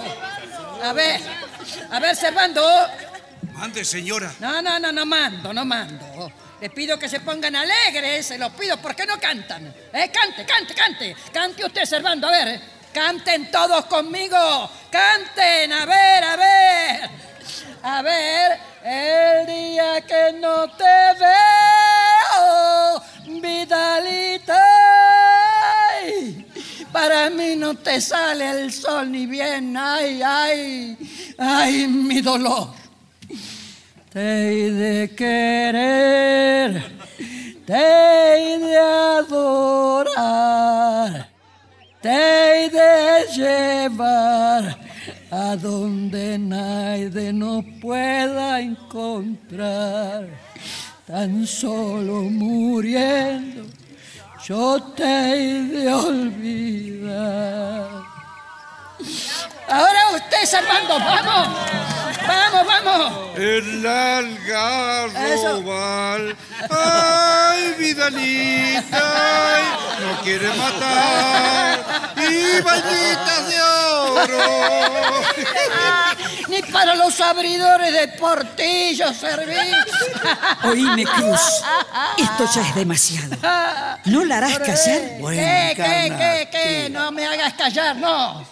A ver, a ver, Servando. Mande, señora. No, no, no, no mando, no mando. Les pido que se pongan alegres, se los pido porque no cantan. ¿Eh? Cante, cante, cante. Cante usted, Servando, a ver. Canten todos conmigo. Canten, a ver, a ver. A ver, el día que no te veo, Vidalita. ay, Para mí no te sale el sol ni bien, ay, ay, ay, mi dolor. Te he de querer, te he de adorar, te he de llevar a donde nadie no pueda encontrar. Tan solo muriendo, yo te he de olvidar. Ahora usted, Armando, vamos, vamos, vamos. El algarrobal. Ay, Vidalita. ay, no quiere matar. Y bañitas de oro. Ni para los abridores de portillos serví. Oíme, Cruz. Esto ya es demasiado. ¿No la harás callar? ¿Qué, qué, qué, qué? No me hagas callar, no.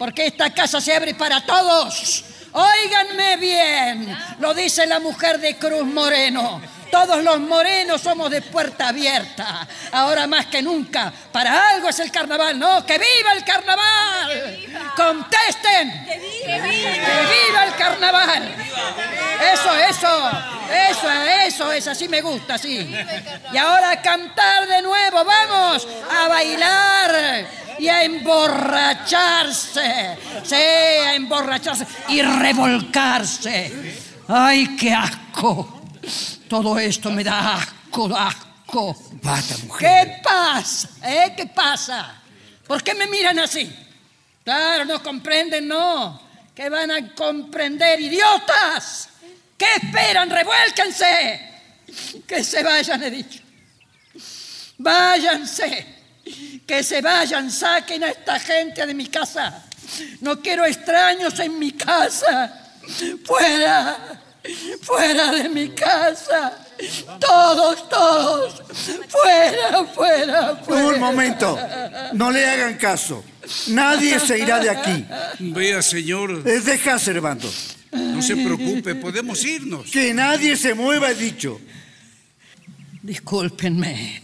Porque esta casa se abre para todos. Óiganme bien, lo dice la mujer de Cruz Moreno. Todos los morenos somos de puerta abierta. Ahora más que nunca, para algo es el carnaval, ¿no? ¡Que viva el carnaval! ¡Contesten! ¡Que viva! ¡Que viva el carnaval! Eso, eso, eso, eso es, así me gusta, sí. Y ahora a cantar de nuevo, vamos a bailar y a emborracharse. Sí, a emborracharse y revolcarse. ¡Ay, qué asco! Todo esto me da asco, asco. Basta, mujer. ¿Qué pasa? ¿Eh? ¿Qué pasa? ¿Por qué me miran así? Claro, no comprenden, no. ¿Qué van a comprender, idiotas? ¿Qué esperan? ¡Revuélquense! Que se vayan, he dicho. Váyanse. Que se vayan, saquen a esta gente de mi casa. No quiero extraños en mi casa. Fuera, fuera de mi casa. Todos, todos. Fuera, fuera, fuera. Un momento. No le hagan caso. Nadie se irá de aquí. Vea, señor. Eh, Deja, Servando. No se preocupe, podemos irnos. Que nadie se mueva, he dicho. Discúlpenme.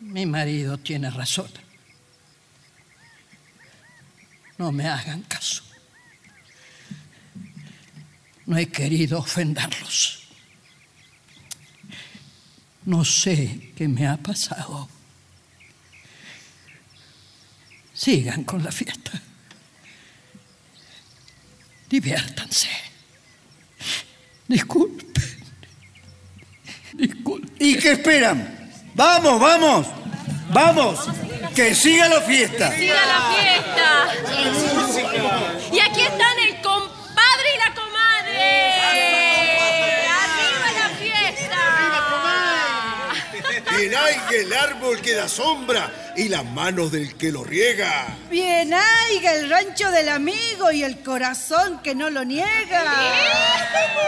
Mi marido tiene razón. No me hagan caso. No he querido ofenderlos. No sé qué me ha pasado. Sigan con la fiesta. Diviértanse. Disculpen. Disculpen. ¿Y qué esperan? ¡Vamos, vamos! ¡Vamos! ¡Que siga la fiesta! ¡Siga la fiesta! Y aquí están el la Bien hay el árbol que da sombra y las manos del que lo riega. Bien haiga el rancho del amigo y el corazón que no lo niega.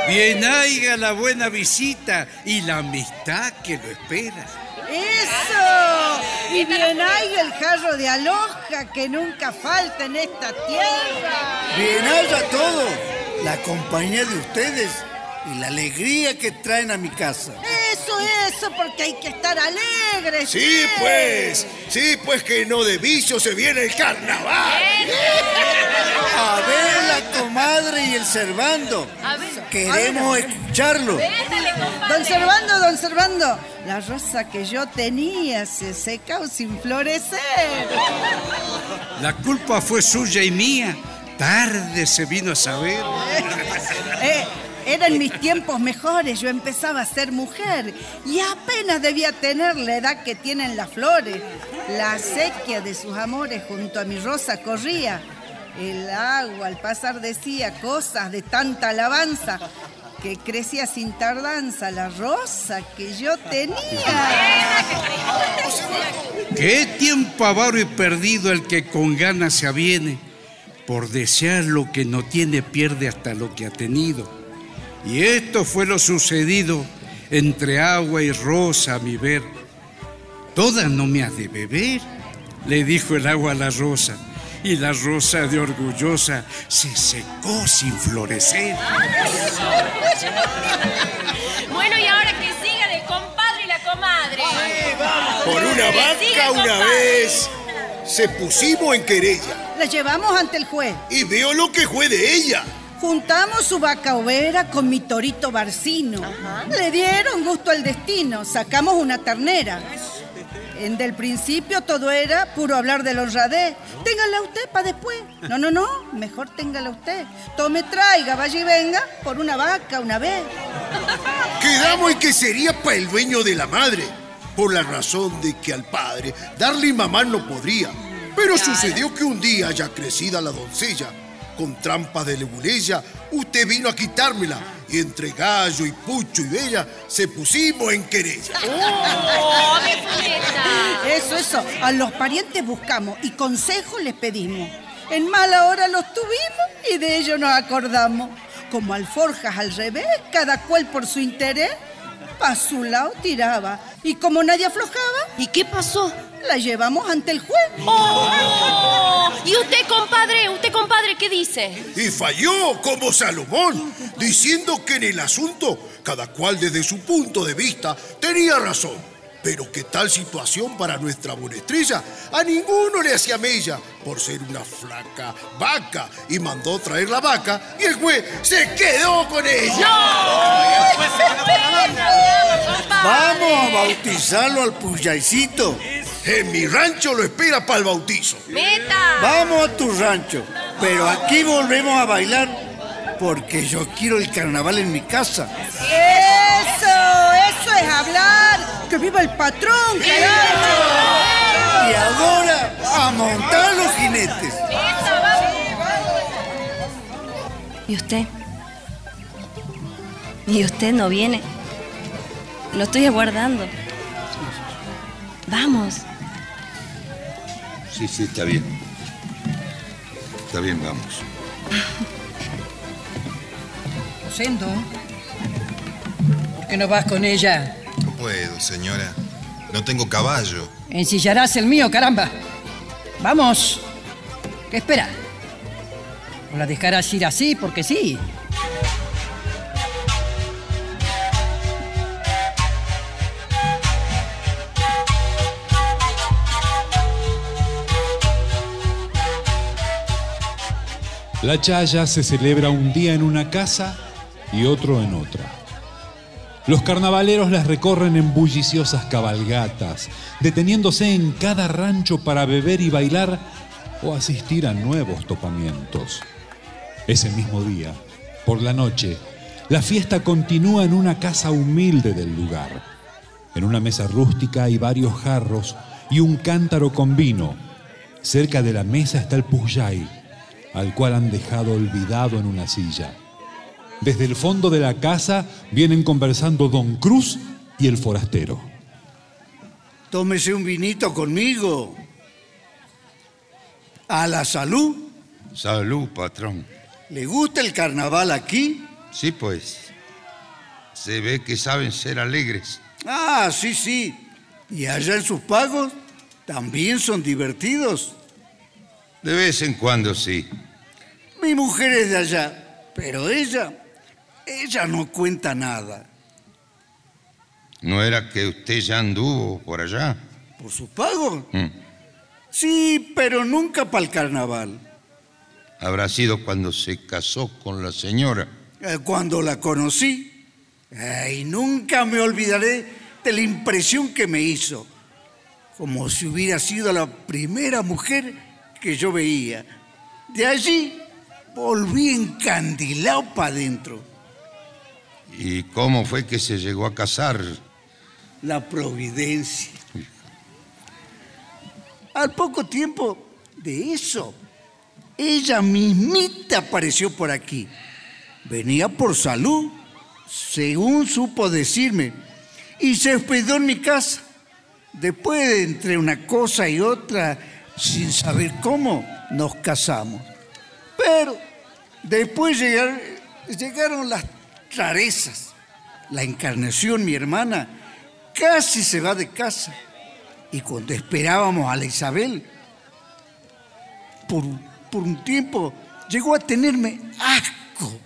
Bien haya la buena visita y la amistad que lo espera. ¡Eso! Y bien haiga el jarro de aloja que nunca falta en esta tierra. Bien haya todo. La compañía de ustedes y la alegría que traen a mi casa. Eso, eso, porque hay que estar alegres. Sí, pues. Sí, pues que no de vicio se viene el carnaval. A ver la comadre y el servando. A ver. Queremos escucharlo. Don Servando, don Servando, la rosa que yo tenía se secó sin florecer. La culpa fue suya y mía. Tarde se vino a saber. Eh, eran mis tiempos mejores, yo empezaba a ser mujer y apenas debía tener la edad que tienen las flores. La sequía de sus amores junto a mi rosa corría. El agua al pasar decía cosas de tanta alabanza que crecía sin tardanza la rosa que yo tenía. Qué tiempo avaro y perdido el que con ganas se aviene. Por desear lo que no tiene, pierde hasta lo que ha tenido. Y esto fue lo sucedido entre agua y rosa a mi ver. Toda no me has de beber, le dijo el agua a la rosa. Y la rosa de orgullosa se secó sin florecer. Bueno, y ahora que sigan el compadre y la comadre. Por una siga vaca una vez se pusimos en querella. La llevamos ante el juez. Y veo lo que fue de ella. Juntamos su vaca overa con mi torito barcino. Le dieron gusto al destino. Sacamos una ternera. En del principio todo era puro hablar del honradez. Téngala usted para después. No, no, no. Mejor téngala usted. Tome, traiga, vaya y venga por una vaca una vez. Quedamos en que sería para el dueño de la madre, por la razón de que al padre darle mamá no podría. Pero sucedió que un día, ya crecida la doncella, con trampa de leguleya, usted vino a quitármela y entre gallo y pucho y bella se pusimos en querella. ¡Oh, puñeta! Eso, eso. A los parientes buscamos y consejos les pedimos. En mala hora los tuvimos y de ello nos acordamos. Como alforjas al revés, cada cual por su interés, pa' su lado tiraba. Y como nadie aflojaba, ¿Y qué pasó? la llevamos ante el juez. Oh, ¿Y usted, compadre? ¿Usted, compadre, qué dice? Y falló como Salomón, diciendo que en el asunto cada cual desde su punto de vista tenía razón. Pero que tal situación para nuestra buena estrella a ninguno le hacía mella por ser una flaca vaca y mandó traer la vaca y el juez se quedó con ella. Vamos a bautizarlo al puyaycito. En mi rancho lo espera para el bautizo. ¡Meta! Vamos a tu rancho, pero aquí volvemos a bailar porque yo quiero el carnaval en mi casa. Eso, eso es hablar. Que viva el patrón, carajo. Y ahora a montar los jinetes. ¿Y usted? ¿Y usted no viene? Lo estoy aguardando. Vamos. Sí, sí, está bien. Está bien, vamos. *laughs* Rosendo, ¿por qué no vas con ella? No puedo, señora. No tengo caballo. Ensillarás el mío, caramba. Vamos. ¿Qué espera? ¿O la dejarás ir así porque sí? La chaya se celebra un día en una casa y otro en otra. Los carnavaleros las recorren en bulliciosas cabalgatas, deteniéndose en cada rancho para beber y bailar o asistir a nuevos topamientos. Ese mismo día, por la noche, la fiesta continúa en una casa humilde del lugar. En una mesa rústica hay varios jarros y un cántaro con vino. Cerca de la mesa está el pujay, al cual han dejado olvidado en una silla. Desde el fondo de la casa vienen conversando Don Cruz y el forastero. Tómese un vinito conmigo. A la salud. Salud, patrón. ¿Le gusta el carnaval aquí? Sí, pues. Se ve que saben ser alegres. Ah, sí, sí. ¿Y allá en sus pagos? ¿También son divertidos? De vez en cuando sí. Mi mujer es de allá, pero ella, ella no cuenta nada. ¿No era que usted ya anduvo por allá? ¿Por sus pagos? Mm. Sí, pero nunca para el carnaval. Habrá sido cuando se casó con la señora. Eh, Cuando la conocí, y nunca me olvidaré de la impresión que me hizo, como si hubiera sido la primera mujer que yo veía. De allí volví encandilado para adentro. ¿Y cómo fue que se llegó a casar? La providencia. Al poco tiempo de eso, ella mismita apareció por aquí. Venía por salud, según supo decirme, y se hospedó en mi casa. Después de entre una cosa y otra, sin saber cómo, nos casamos. Pero después llegaron, llegaron las La encarnación, mi hermana, casi se va de casa. Y cuando esperábamos a la Isabel, por, por un tiempo llegó a tenerme asco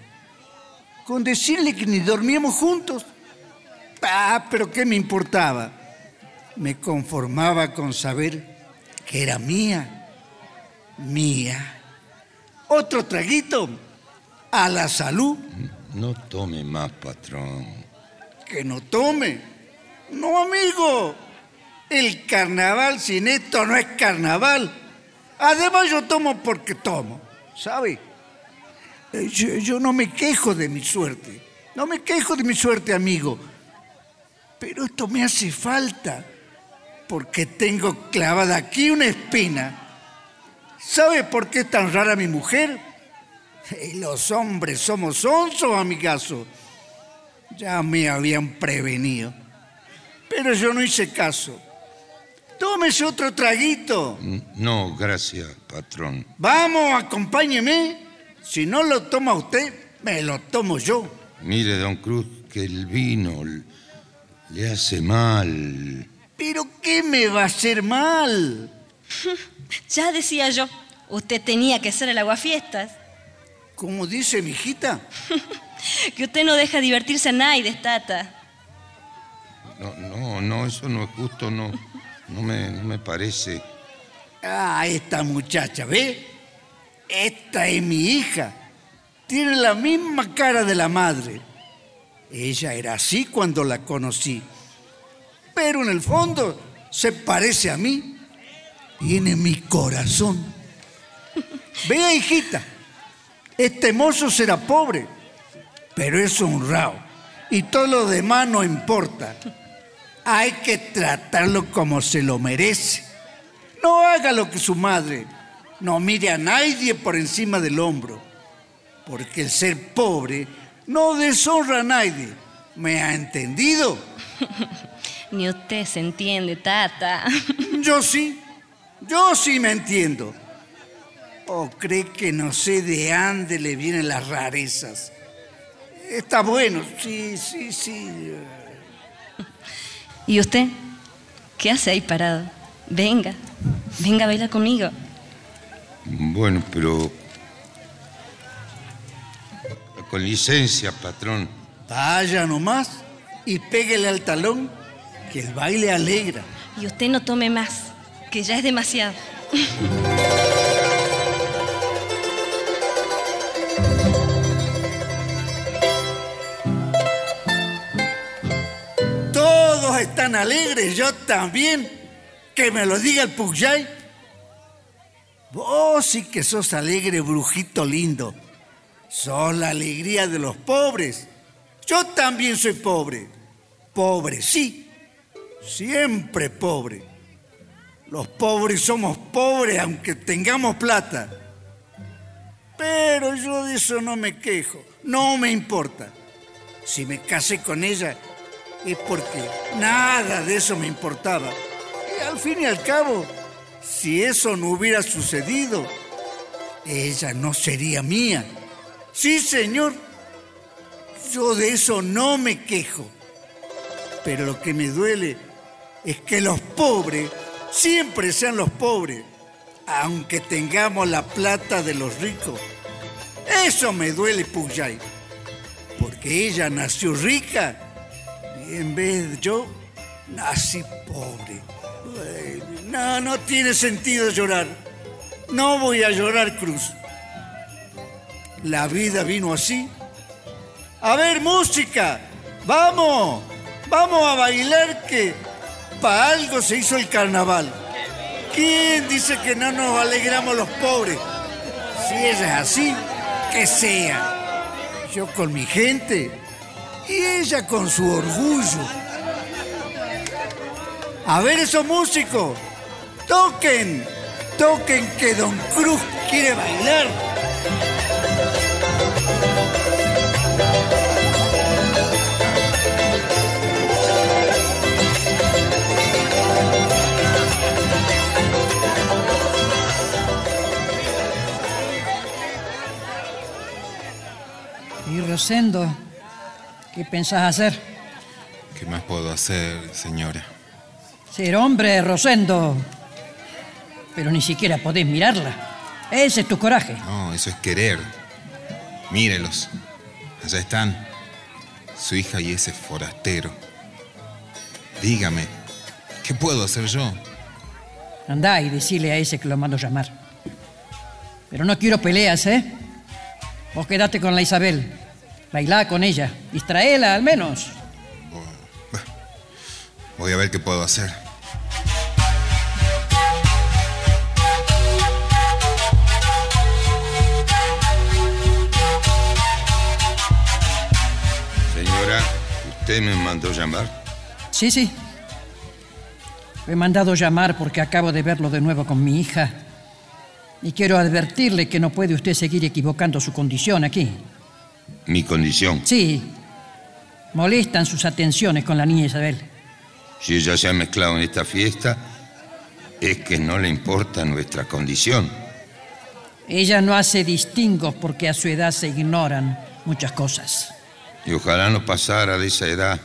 con decirle que ni dormíamos juntos. Ah, pero ¿qué me importaba? Me conformaba con saber que era mía, mía. Otro traguito a la salud. No tome más, patrón. Que no tome. No, amigo. El carnaval sin esto no es carnaval. Además yo tomo porque tomo, ¿sabe? Eh, Yo, yo no me quejo de mi suerte. No me quejo de mi suerte, amigo. Pero esto me hace falta porque tengo clavada aquí una espina. ¿Sabe por qué es tan rara mi mujer? Los hombres somos onzos, amigazo. Ya me habían prevenido. Pero yo no hice caso. Tómese otro traguito. No, gracias, patrón. Vamos, acompáñeme. Si no lo toma usted, me lo tomo yo. Mire, don Cruz, que el vino le hace mal. ¿Pero qué me va a hacer mal? *laughs* Ya decía yo, usted tenía que ser el aguafiestas. ¿Cómo dice mi hijita? *laughs* que usted no deja divertirse a nadie, Tata. No, no, no, eso no es justo, no, no me, no me parece. Ah, esta muchacha, ¿ve? Esta es mi hija. Tiene la misma cara de la madre. Ella era así cuando la conocí. Pero en el fondo se parece a mí. Tiene mi corazón. *laughs* Vea, hijita, este mozo será pobre, pero es honrado. Y todo lo demás no importa. Hay que tratarlo como se lo merece. No haga lo que su madre. No mire a nadie por encima del hombro. Porque el ser pobre no deshonra a nadie. ¿Me ha entendido? *laughs* Ni usted se entiende, Tata. Yo sí. Yo sí me entiendo. ¿O cree que no sé de dónde le vienen las rarezas? Está bueno, sí, sí, sí. ¿Y usted? ¿Qué hace ahí parado? Venga, venga a bailar conmigo. Bueno, pero... Con licencia, patrón. Vaya nomás y péguele al talón, que el baile alegra. Y usted no tome más, que ya es demasiado. *laughs* Están alegres, yo también. Que me lo diga el Pugyay. Vos sí que sos alegre, brujito lindo. Sos la alegría de los pobres. Yo también soy pobre. Pobre, sí. Siempre pobre. Los pobres somos pobres aunque tengamos plata. Pero yo de eso no me quejo. No me importa. Si me casé con ella es porque nada de eso me importaba. Y al fin y al cabo, si eso no hubiera sucedido, ella no sería mía. Sí, señor. Yo de eso no me quejo. Pero lo que me duele es que los pobres siempre sean los pobres, aunque tengamos la plata de los ricos. Eso me duele, Puyay. Porque ella nació rica en vez de yo nací pobre. No, no tiene sentido llorar. No voy a llorar, Cruz. La vida vino así. A ver, música. Vamos. Vamos a bailar que para algo se hizo el carnaval. ¿Quién dice que no nos alegramos los pobres? Si es así, que sea. Yo con mi gente y ella con su orgullo. A ver esos músicos. Toquen. Toquen que Don Cruz quiere bailar. Y Rosendo, ¿qué pensás hacer? ¿Qué más puedo hacer, señora? Ser hombre, Rosendo. Pero ni siquiera podés mirarla. Ese es tu coraje. No, eso es querer. Mírelos. Allá están. Su hija y ese forastero. Dígame, ¿qué puedo hacer yo? Andá y decile a ese que lo mando llamar. Pero no quiero peleas, ¿eh? Vos quedate con la Isabel. Bailá con ella. Distraela al menos. Voy a ver qué puedo hacer. Señora, ¿usted me mandó llamar? Sí, sí. Lo he mandado llamar porque acabo de verlo de nuevo con mi hija. Y quiero advertirle que no puede usted seguir equivocando su condición aquí. Mi condición. Sí. Molestan sus atenciones con la niña Isabel. Si ella se ha mezclado en esta fiesta, es que no le importa nuestra condición. Ella no hace distingos porque a su edad se ignoran muchas cosas. Y ojalá no pasara de esa edad.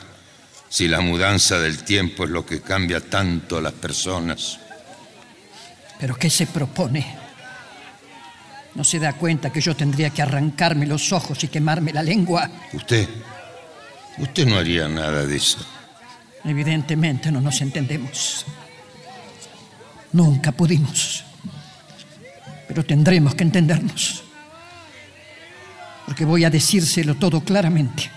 si la mudanza del tiempo es lo que cambia tanto a las personas. ¿Pero qué se propone? ¿No se da cuenta que yo tendría que arrancarme los ojos y quemarme la lengua? Usted, usted no haría nada de eso. Evidentemente no nos entendemos. Nunca pudimos. Pero tendremos que entendernos. Porque voy a decírselo todo claramente.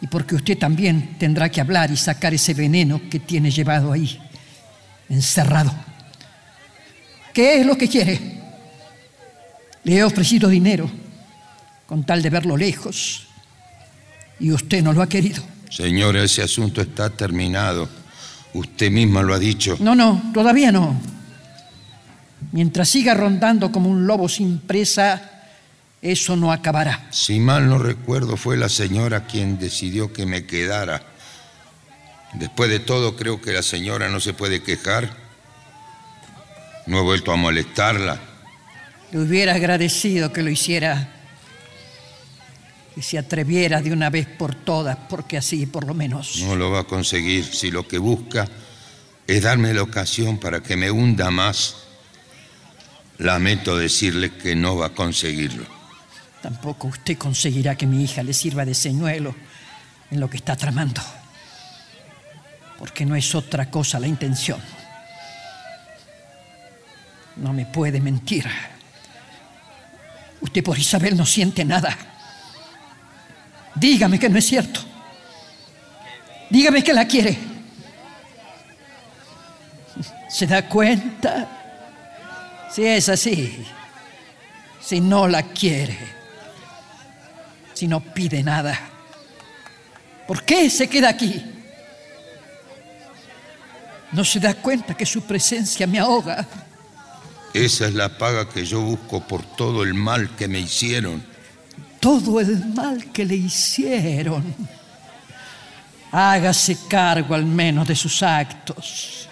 Y porque usted también tendrá que hablar y sacar ese veneno que tiene llevado ahí, encerrado. ¿Qué es lo que quiere? Le he ofrecido dinero con tal de verlo lejos y usted no lo ha querido. Señora, ese asunto está terminado. Usted misma lo ha dicho. No, no, todavía no. Mientras siga rondando como un lobo sin presa, eso no acabará. Si mal no recuerdo, fue la señora quien decidió que me quedara. Después de todo, creo que la señora no se puede quejar. No he vuelto a molestarla. Le hubiera agradecido que lo hiciera, que se atreviera de una vez por todas, porque así por lo menos. No lo va a conseguir si lo que busca es darme la ocasión para que me hunda más. Lamento decirle que no va a conseguirlo. Tampoco usted conseguirá que mi hija le sirva de señuelo en lo que está tramando, porque no es otra cosa la intención. No me puede mentir. Usted por Isabel no siente nada. Dígame que no es cierto. Dígame que la quiere. ¿Se da cuenta? Si es así, si no la quiere, si no pide nada, ¿por qué se queda aquí? ¿No se da cuenta que su presencia me ahoga? Esa es la paga que yo busco por todo el mal que me hicieron. Todo el mal que le hicieron. Hágase cargo al menos de sus actos.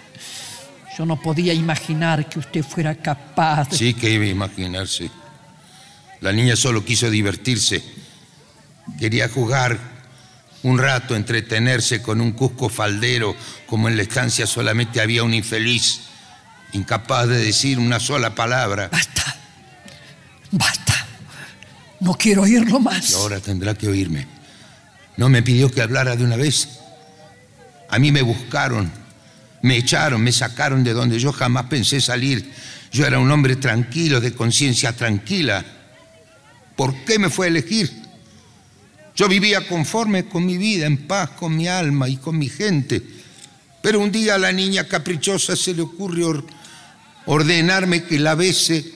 Yo no podía imaginar que usted fuera capaz de... Sí que iba a imaginarse. La niña solo quiso divertirse. Quería jugar un rato, entretenerse con un cusco faldero, como en la estancia solamente había un infeliz, incapaz de decir una sola palabra. Basta. Basta. No quiero oírlo más. Y ahora tendrá que oírme. No me pidió que hablara de una vez. A mí me buscaron, me echaron, me sacaron de donde yo jamás pensé salir. Yo era un hombre tranquilo, de conciencia tranquila. ¿Por qué me fue a elegir? Yo vivía conforme con mi vida, en paz con mi alma y con mi gente. Pero un día a la niña caprichosa se le ocurrió ordenarme que la bese.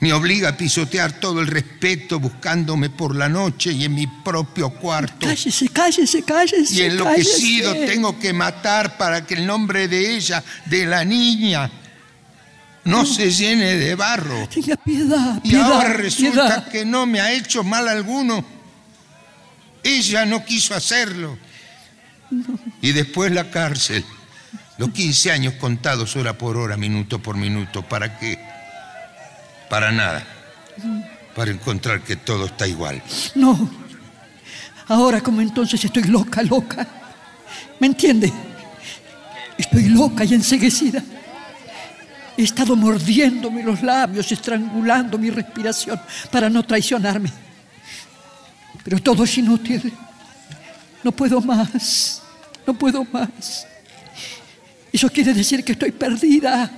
Me obliga a pisotear todo el respeto buscándome por la noche y en mi propio cuarto. Cállese, cállese, cállese. Y enloquecido cállese. tengo que matar para que el nombre de ella, de la niña, no se llene de barro. Tenga piedad, Y piedad, ahora resulta piedad. que no me ha hecho mal alguno. Ella no quiso hacerlo. Y después la cárcel. Los 15 años contados hora por hora, minuto por minuto. ¿Para qué? Para nada. Para encontrar que todo está igual. No. Ahora como entonces estoy loca, loca. ¿Me entiende? Estoy loca y enseguecida. He estado mordiéndome los labios, estrangulando mi respiración para no traicionarme. Pero todo es inútil. No puedo más. No puedo más. Eso quiere decir que estoy perdida.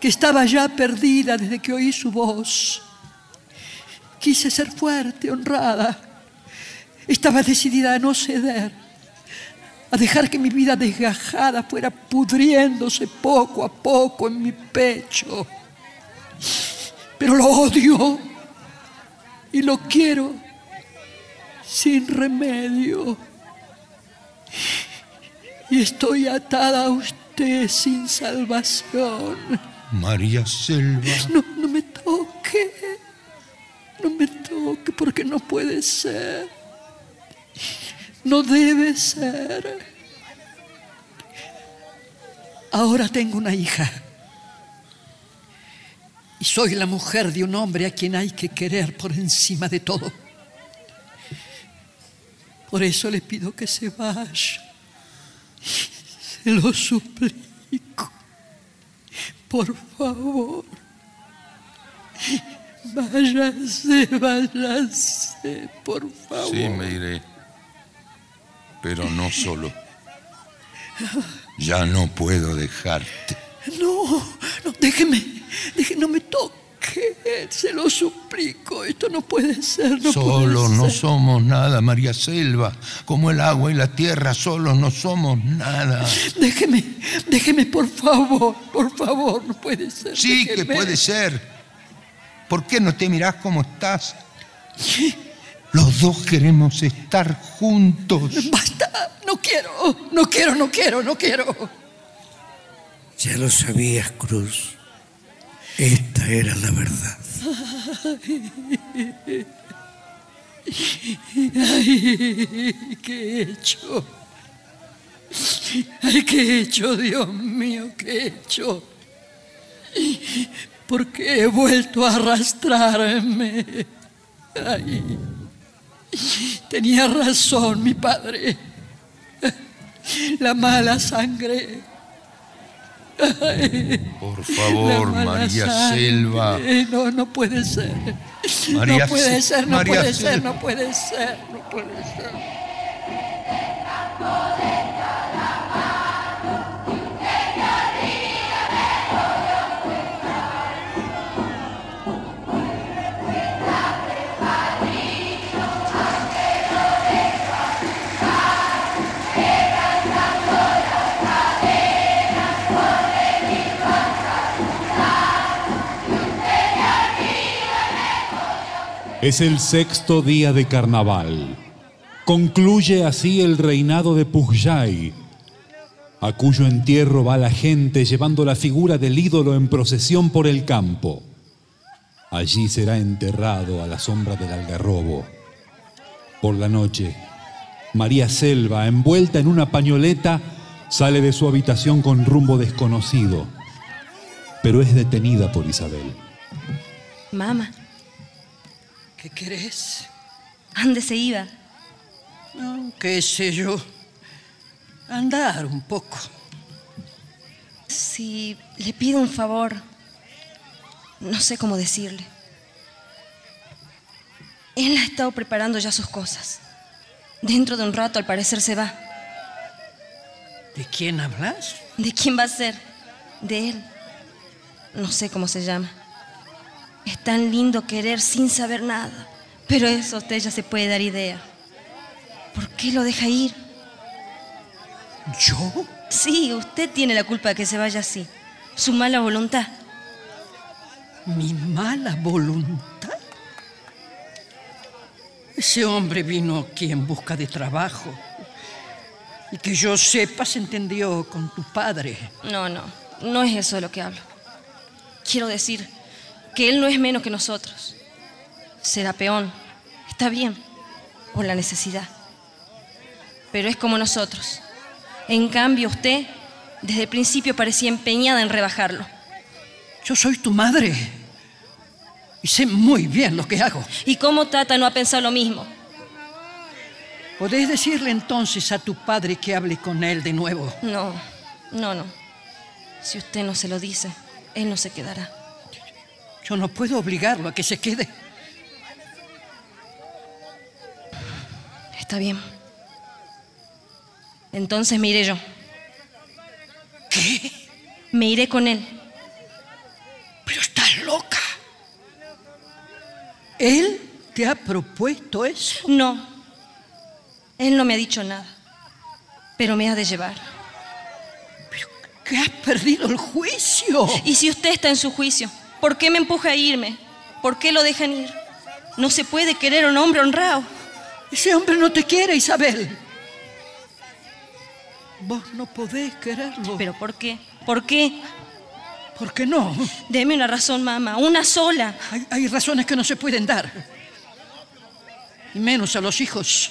Que estaba ya perdida desde que oí su voz. Quise ser fuerte, honrada. Estaba decidida a no ceder, a dejar que mi vida desgajada fuera pudriéndose poco a poco en mi pecho. Pero lo odio y lo quiero sin remedio. Y estoy atada a usted sin salvación. María Selva. No, no me toque. No me toque porque no puede ser. No debe ser. Ahora tengo una hija. Y soy la mujer de un hombre a quien hay que querer por encima de todo. Por eso le pido que se vaya. Se lo suplico. Por favor. Váyase, váyase, por favor. Sí, me iré. Pero no solo. Ya no puedo dejarte. No, no, déjeme, déjeme, no me toque. Se lo suplico. Esto no puede ser, no Solo puede no somos nada, María Selva. Como el agua y la tierra, solos no somos nada. Déjeme, déjeme, por favor, por favor, no puede ser. Sí que puede ser. ¿Por qué no te mirás como estás? Los dos queremos estar juntos. Basta, no quiero, no quiero, no quiero, no quiero. Ya lo sabías, Cruz. Esta era la verdad. Ay, ¿qué he hecho? Ay, ¿qué he hecho, Dios mío? ¿Qué he hecho? ¿Por qué he vuelto a arrastrarme? Tenía razón mi padre. La mala sangre. Por favor, María sangre. Selva. No, no puede ser. María no puede Se- ser, no María puede ser, Selva. no puede ser, no puede ser. Es el sexto día de carnaval. Concluye así el reinado de Pujay, a cuyo entierro va la gente llevando la figura del ídolo en procesión por el campo. Allí será enterrado a la sombra del algarrobo. Por la noche, María Selva, envuelta en una pañoleta, sale de su habitación con rumbo desconocido, pero es detenida por Isabel. Mamá, ¿Qué querés? ¿dónde se iba? No, qué sé yo. Andar un poco. Si le pido un favor, no sé cómo decirle. Él ha estado preparando ya sus cosas. Dentro de un rato, al parecer, se va. ¿De quién hablas? ¿De quién va a ser? De él. No sé cómo se llama. Es tan lindo querer sin saber nada. Pero eso usted ya se puede dar idea. ¿Por qué lo deja ir? ¿Yo? Sí, usted tiene la culpa de que se vaya así. Su mala voluntad. ¿Mi mala voluntad? Ese hombre vino aquí en busca de trabajo. Y que yo sepa se entendió con tu padre. No, no, no es eso de lo que hablo. Quiero decir que él no es menos que nosotros. Será peón, está bien, por la necesidad. Pero es como nosotros. En cambio, usted desde el principio parecía empeñada en rebajarlo. Yo soy tu madre. Y sé muy bien lo que hago. ¿Y cómo Tata no ha pensado lo mismo? ¿Podés decirle entonces a tu padre que hable con él de nuevo? No, no, no. Si usted no se lo dice, él no se quedará. Yo no puedo obligarlo a que se quede. Está bien. Entonces me iré yo. ¿Qué? Me iré con él. Pero estás loca. ¿Él te ha propuesto eso? No. Él no me ha dicho nada. Pero me ha de llevar. Que has perdido el juicio. Y si usted está en su juicio, ¿por qué me empuja a irme? ¿Por qué lo dejan ir? No se puede querer a un hombre honrado. Ese hombre no te quiere, Isabel. Vos no podés quererlo. ¿Pero por qué? ¿Por qué? ¿Por qué no? Deme una razón, mamá, una sola. Hay, hay razones que no se pueden dar. Y menos a los hijos.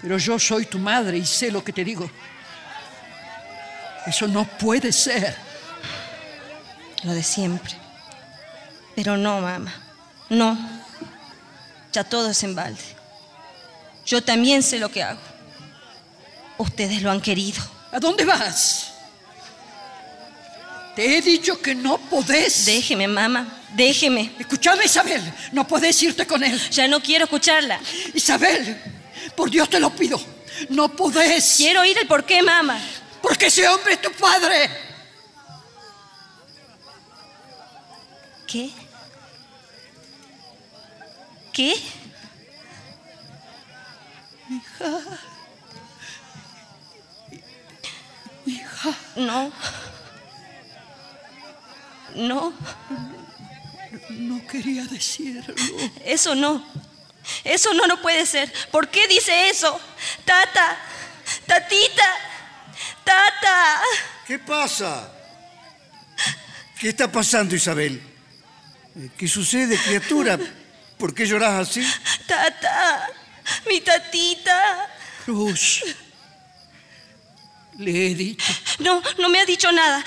Pero yo soy tu madre y sé lo que te digo. Eso no puede ser. Lo de siempre. Pero no, mamá. No. Ya todo es en balde. Yo también sé lo que hago. Ustedes lo han querido. ¿A dónde vas? Te he dicho que no podés. Déjeme, mamá. Déjeme. Escuchame, Isabel. No podés irte con él. Ya no quiero escucharla. Isabel, por Dios te lo pido. No podés. Quiero oír el por qué, mamá. Porque ese hombre es tu padre. ¿Qué? ¿Qué? Hija. Hija. No. No. No quería decirlo. Eso no. Eso no, no puede ser. ¿Por qué dice eso? Tata. Tatita. Tata. ¿Qué pasa? ¿Qué está pasando, Isabel? ¿Qué sucede, criatura? ¿Por qué lloras así? Tata. Mi tatita. Cruz. Le he dicho. No, no me ha dicho nada.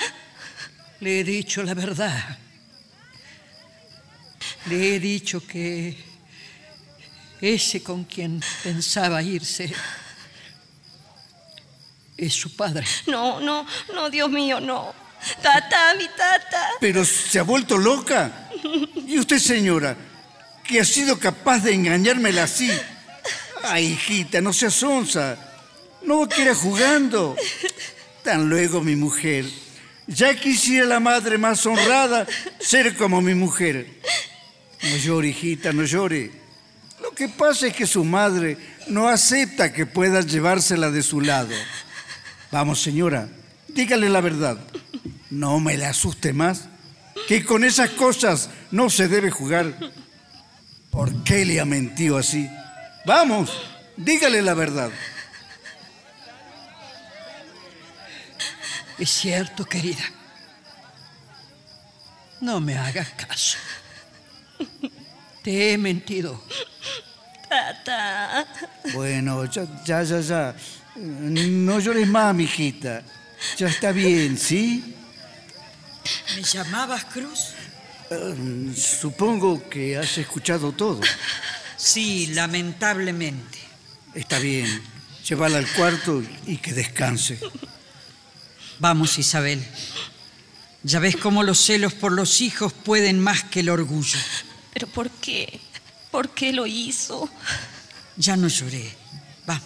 Le he dicho la verdad. Le he dicho que ese con quien pensaba irse es su padre. No, no, no, Dios mío, no. Tata, mi tata. ¿Pero se ha vuelto loca? ¿Y usted, señora, que ha sido capaz de engañármela así? Ay, hijita, no seas onza. No quiera jugando. Tan luego mi mujer. Ya quisiera la madre más honrada ser como mi mujer. No llore, hijita, no llore. Lo que pasa es que su madre no acepta que pueda llevársela de su lado. Vamos, señora, dígale la verdad. No me la asuste más. Que con esas cosas no se debe jugar. ¿Por qué le ha mentido así? Vamos, dígale la verdad. Es cierto, querida. No me hagas caso. Te he mentido. Tata. Bueno, ya, ya, ya, ya. No llores más, mijita. Ya está bien, ¿sí? ¿Me llamabas Cruz? Eh, supongo que has escuchado todo. Sí, lamentablemente. Está bien. Llévala al cuarto y que descanse. Vamos, Isabel. Ya ves cómo los celos por los hijos pueden más que el orgullo. ¿Pero por qué? ¿Por qué lo hizo? Ya no lloré. Va,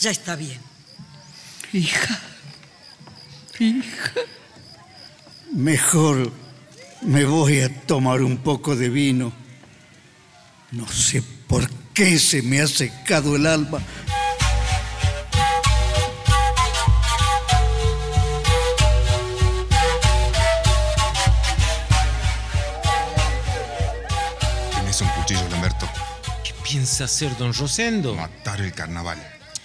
ya está bien. Hija. Hija. Mejor me voy a tomar un poco de vino. No sé por qué se me ha secado el alma. Tienes un cuchillo, Lamberto. ¿Qué piensa hacer don Rosendo? Matar el carnaval.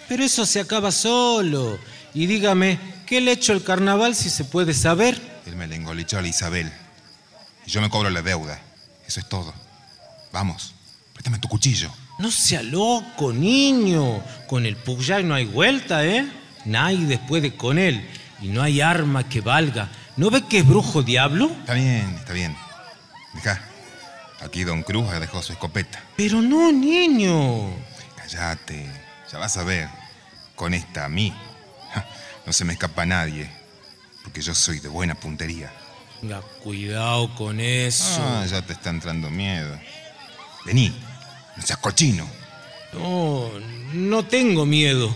Pero eso se acaba solo. Y dígame, ¿qué le ha hecho el carnaval si se puede saber? Él me le engolichó a la Isabel. Y yo me cobro la deuda. Eso es todo. Vamos, préstame tu cuchillo. No sea loco, niño. Con el Puyay no hay vuelta, ¿eh? Nadie puede con él. Y no hay arma que valga. ¿No ve que es brujo diablo? Está bien, está bien. Deja. Aquí Don Cruz dejó su escopeta. Pero no, niño. Cállate. Ya vas a ver. Con esta a mí. No se me escapa nadie. Porque yo soy de buena puntería. Venga, cuidado con eso. Ah, ya te está entrando miedo. Vení. No seas cochino. No, no tengo miedo.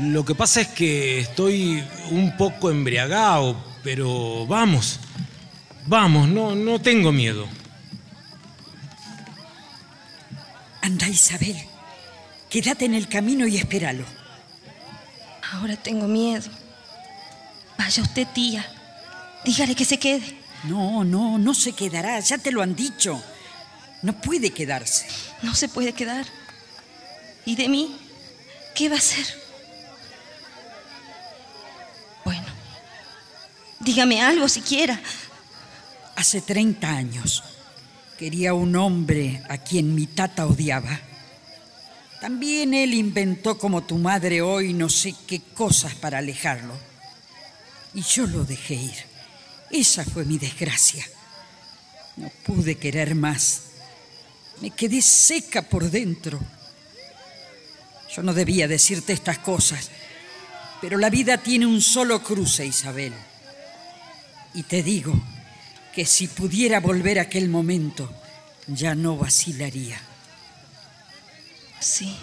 Lo que pasa es que estoy un poco embriagado, pero vamos. Vamos, no, no tengo miedo. Anda, Isabel. Quédate en el camino y espéralo. Ahora tengo miedo. Vaya usted, tía. Dígale que se quede. No, no, no se quedará. Ya te lo han dicho. No puede quedarse. No se puede quedar. ¿Y de mí? ¿Qué va a hacer? Bueno, dígame algo siquiera. Hace 30 años quería un hombre a quien mi tata odiaba. También él inventó como tu madre hoy no sé qué cosas para alejarlo. Y yo lo dejé ir. Esa fue mi desgracia. No pude querer más. Me quedé seca por dentro. Yo no debía decirte estas cosas, pero la vida tiene un solo cruce, Isabel. Y te digo que si pudiera volver a aquel momento, ya no vacilaría. Sí.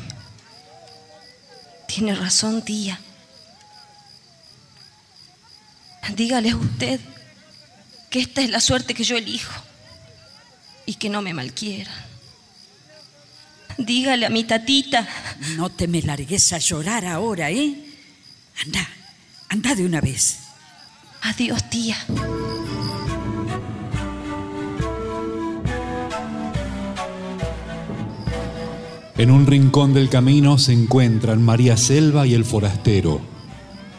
Tiene razón, tía. Dígale a usted que esta es la suerte que yo elijo y que no me malquiera. Dígale a mi tatita. No te me largues a llorar ahora, ¿eh? Anda, anda de una vez. Adiós, tía. En un rincón del camino se encuentran María Selva y el forastero,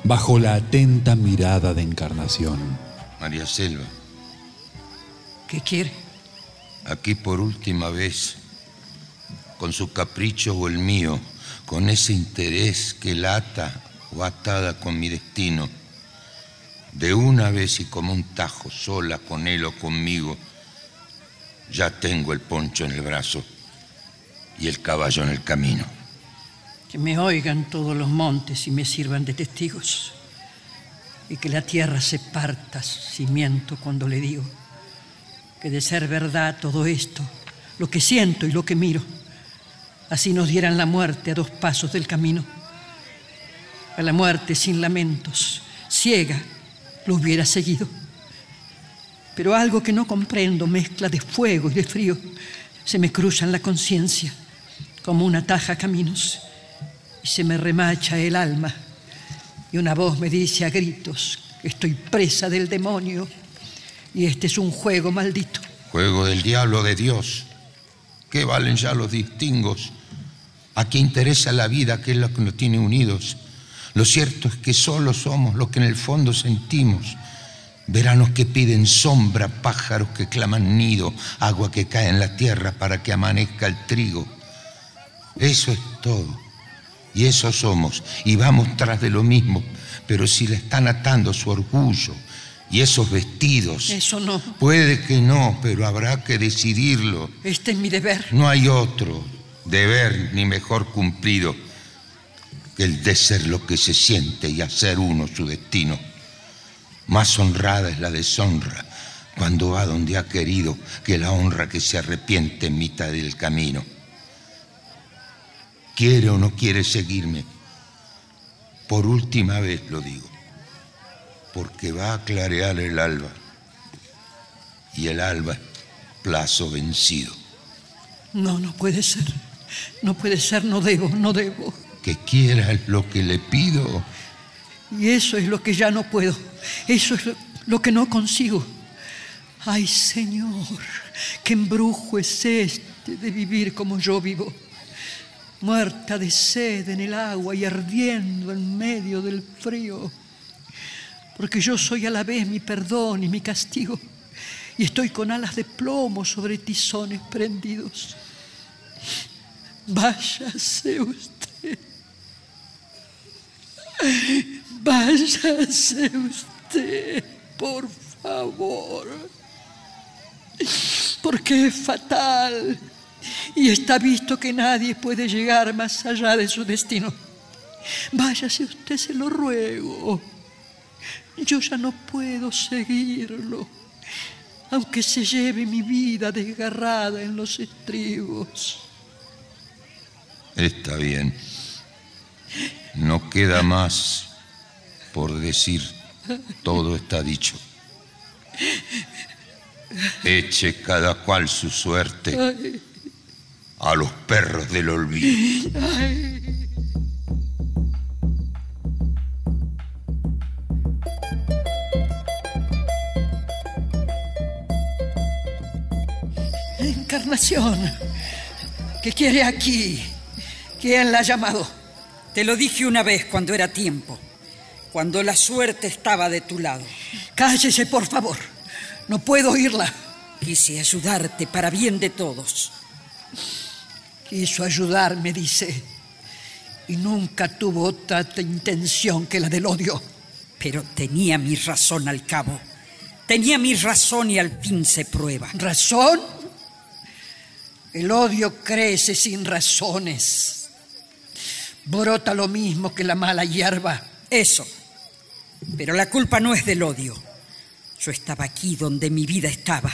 bajo la atenta mirada de Encarnación. María Selva, ¿Qué quiere? aquí por última vez, con su capricho o el mío, con ese interés que lata o atada con mi destino, de una vez y como un tajo, sola con él o conmigo, ya tengo el poncho en el brazo y el caballo en el camino. Que me oigan todos los montes y me sirvan de testigos. Y que la tierra se parta si miento cuando le digo que de ser verdad todo esto, lo que siento y lo que miro, así nos dieran la muerte a dos pasos del camino. A la muerte sin lamentos, ciega, lo hubiera seguido. Pero algo que no comprendo, mezcla de fuego y de frío, se me cruza en la conciencia como una taja caminos se me remacha el alma y una voz me dice a gritos que estoy presa del demonio y este es un juego maldito. Juego del diablo de Dios. ¿Qué valen ya los distingos? ¿A qué interesa la vida, que es lo que nos tiene unidos? Lo cierto es que solo somos lo que en el fondo sentimos. Veranos que piden sombra, pájaros que claman nido, agua que cae en la tierra para que amanezca el trigo. Eso es todo. Y eso somos. Y vamos tras de lo mismo. Pero si le están atando su orgullo y esos vestidos. Eso no. Puede que no, pero habrá que decidirlo. Este es mi deber. No hay otro deber ni mejor cumplido que el de ser lo que se siente y hacer uno su destino. Más honrada es la deshonra cuando va donde ha querido que la honra que se arrepiente en mitad del camino. ¿Quiere o no quiere seguirme? Por última vez lo digo, porque va a clarear el alba y el alba es plazo vencido. No, no puede ser. No puede ser, no debo, no debo. Que quiera es lo que le pido. Y eso es lo que ya no puedo. Eso es lo, lo que no consigo. Ay, Señor, qué embrujo es este de vivir como yo vivo. Muerta de sed en el agua y ardiendo en medio del frío. Porque yo soy a la vez mi perdón y mi castigo. Y estoy con alas de plomo sobre tizones prendidos. Váyase usted. Váyase usted, por favor. Porque es fatal. Y está visto que nadie puede llegar más allá de su destino. Váyase usted, se lo ruego. Yo ya no puedo seguirlo, aunque se lleve mi vida desgarrada en los estribos. Está bien. No queda más por decir. Todo está dicho. Eche cada cual su suerte Ay, a los perros del olvido. Encarnación, ¿qué quiere aquí? ¿Quién la ha llamado? Te lo dije una vez cuando era tiempo, cuando la suerte estaba de tu lado. Cállese, por favor. No puedo oírla. Quise ayudarte para bien de todos. Quiso ayudarme, dice. Y nunca tuvo otra intención que la del odio. Pero tenía mi razón al cabo. Tenía mi razón y al fin se prueba. ¿Razón? El odio crece sin razones. brota lo mismo que la mala hierba. Eso. Pero la culpa no es del odio. Yo estaba aquí donde mi vida estaba,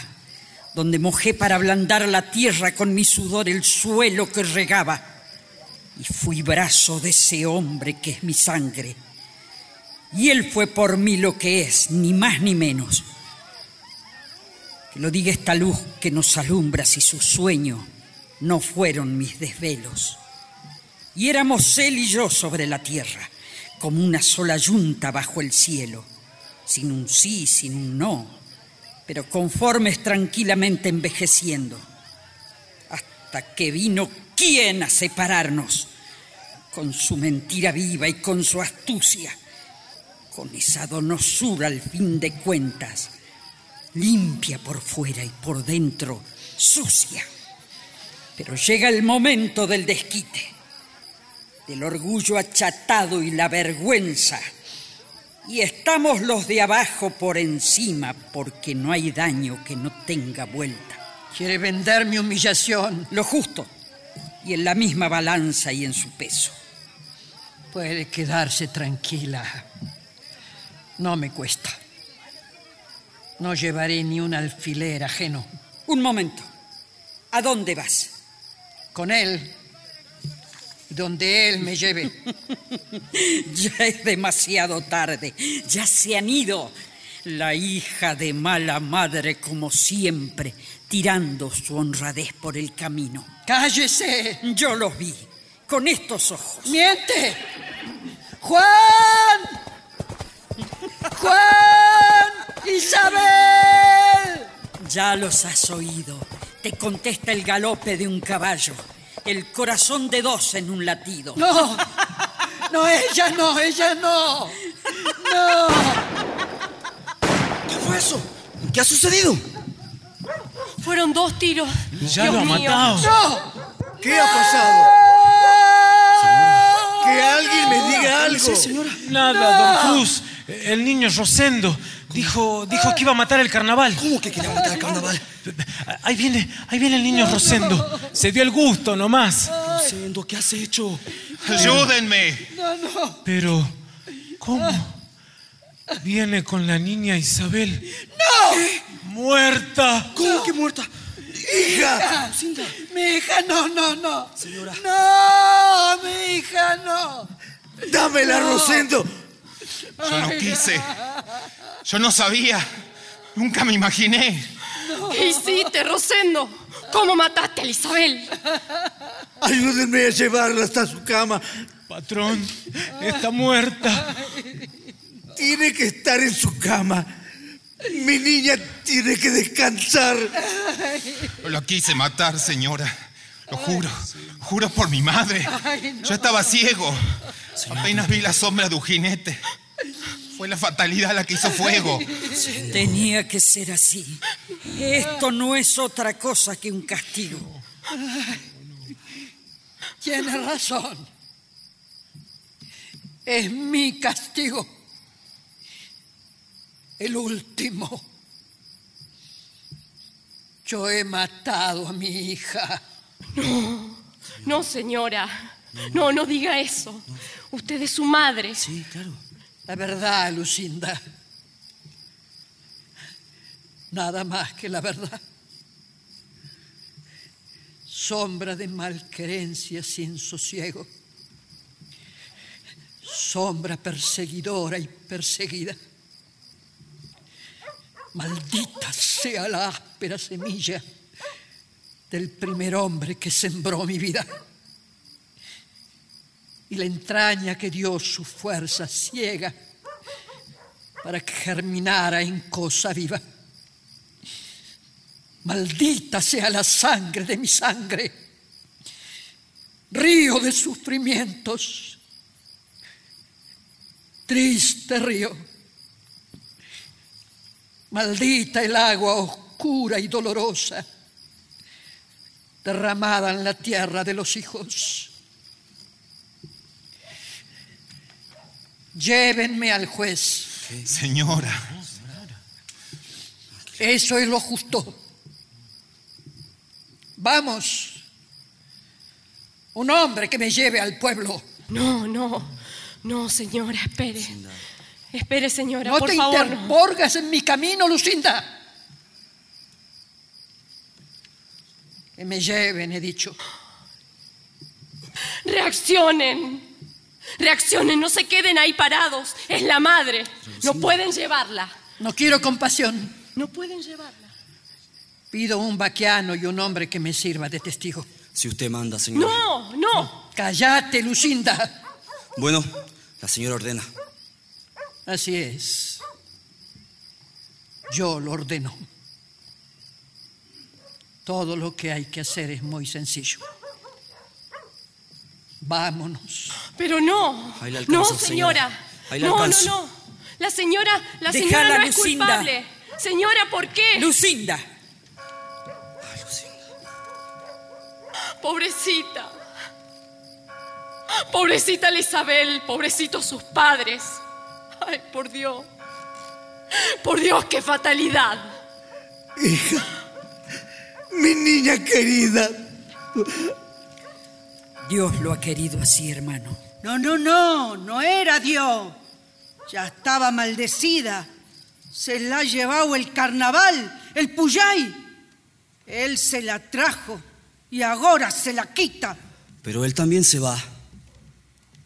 donde mojé para ablandar la tierra con mi sudor el suelo que regaba. Y fui brazo de ese hombre que es mi sangre. Y él fue por mí lo que es, ni más ni menos. Que lo diga esta luz que nos alumbra si su sueño no fueron mis desvelos. Y éramos él y yo sobre la tierra, como una sola yunta bajo el cielo, sin un sí, sin un no, pero conformes tranquilamente envejeciendo, hasta que vino quién a separarnos, con su mentira viva y con su astucia, con esa donosura al fin de cuentas, limpia por fuera y por dentro, sucia. Pero llega el momento del desquite, del orgullo achatado y la vergüenza. Y estamos los de abajo por encima porque no hay daño que no tenga vuelta. Quiere vender mi humillación. Lo justo. Y en la misma balanza y en su peso. Puede quedarse tranquila. No me cuesta. No llevaré ni un alfiler ajeno. Un momento. ¿A dónde vas? Con él. Donde él me lleve. *laughs* ya es demasiado tarde. Ya se han ido. La hija de mala madre, como siempre, tirando su honradez por el camino. ¡Cállese! Yo los vi, con estos ojos. ¡Miente! ¡Juan! ¡Juan! ¡Isabel! Ya los has oído. Te contesta el galope de un caballo, el corazón de dos en un latido. No, no, ella no, ella no. No. ¿Qué fue eso? ¿Qué ha sucedido? Fueron dos tiros. Ya Dios lo ha mío. matado. ¡No! ¿Qué ha pasado? Que alguien me diga algo. Nada, don Cruz. El niño Rosendo dijo, dijo que iba a matar el carnaval. ¿Cómo que quería matar el carnaval? Ahí viene, ahí viene el niño Rosendo. Se dio el gusto nomás. Rosendo, ¿qué has hecho? Ayúdenme. No, no. Pero, ¿cómo? Viene con la niña Isabel. ¡No! ¡Muerta! ¿Cómo que muerta? ¡Hija! Lucinda. Mi hija, no, no, no. Señora. No, mi hija, no. Dámela, No. Rosendo. Yo no quise. Yo no sabía. Nunca me imaginé. ¿Qué hiciste, Rosendo? ¿Cómo mataste a Isabel? Ayúdenme a llevarla hasta su cama. Patrón, está muerta. Tiene que estar en su cama. Mi niña tiene que descansar. No lo quise matar, señora. Lo juro. Juro por mi madre. Yo estaba ciego. Apenas vi la sombra de un jinete. Fue la fatalidad la que hizo fuego. Tenía que ser así. Esto no es otra cosa que un castigo. Tiene razón. Es mi castigo. El último. Yo he matado a mi hija. No, no, señora. No, no diga eso. Usted es su madre. Sí, claro. La verdad, Lucinda. Nada más que la verdad. Sombra de malquerencia sin sosiego. Sombra perseguidora y perseguida. Maldita sea la áspera semilla del primer hombre que sembró mi vida y la entraña que dio su fuerza ciega para que germinara en cosa viva. Maldita sea la sangre de mi sangre, río de sufrimientos, triste río. Maldita el agua oscura y dolorosa derramada en la tierra de los hijos. Llévenme al juez. Señora. Eso es lo justo. Vamos. Un hombre que me lleve al pueblo. No, no, no, señora, espere. Espere, señora, No por te favor. en mi camino, Lucinda. Que me lleven, he dicho. Reaccionen. Reaccionen, no se queden ahí parados. Es la madre. No pueden llevarla. No quiero compasión. No pueden llevarla. Pido un vaquiano y un hombre que me sirva de testigo. Si usted manda, señora. No, no. Cállate, Lucinda. Bueno, la señora ordena. Así es. Yo lo ordeno. Todo lo que hay que hacer es muy sencillo. Vámonos. Pero no. Ahí no, señora. señora. Ahí le no, no, alcanzo. no. La señora, la señora no es Lucinda. culpable. Señora, ¿por qué? Lucinda. Pobrecita. Pobrecita la Isabel, pobrecitos sus padres. Ay, por Dios. Por Dios, qué fatalidad. Hija, mi niña querida. Dios lo ha querido así, hermano. No, no, no, no era Dios. Ya estaba maldecida. Se la ha llevado el carnaval, el Puyay. Él se la trajo y ahora se la quita. Pero él también se va.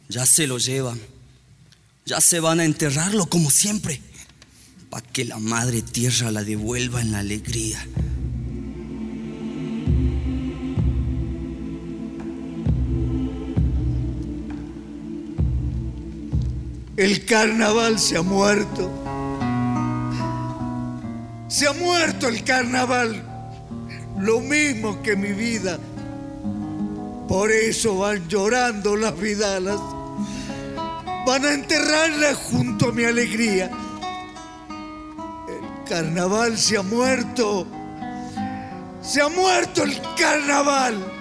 Ya se lo llevan. Ya se van a enterrarlo como siempre. Para que la madre tierra la devuelva en la alegría. El carnaval se ha muerto. Se ha muerto el carnaval. Lo mismo que mi vida. Por eso van llorando las vidalas. Van a enterrarla junto a mi alegría. El carnaval se ha muerto. Se ha muerto el carnaval.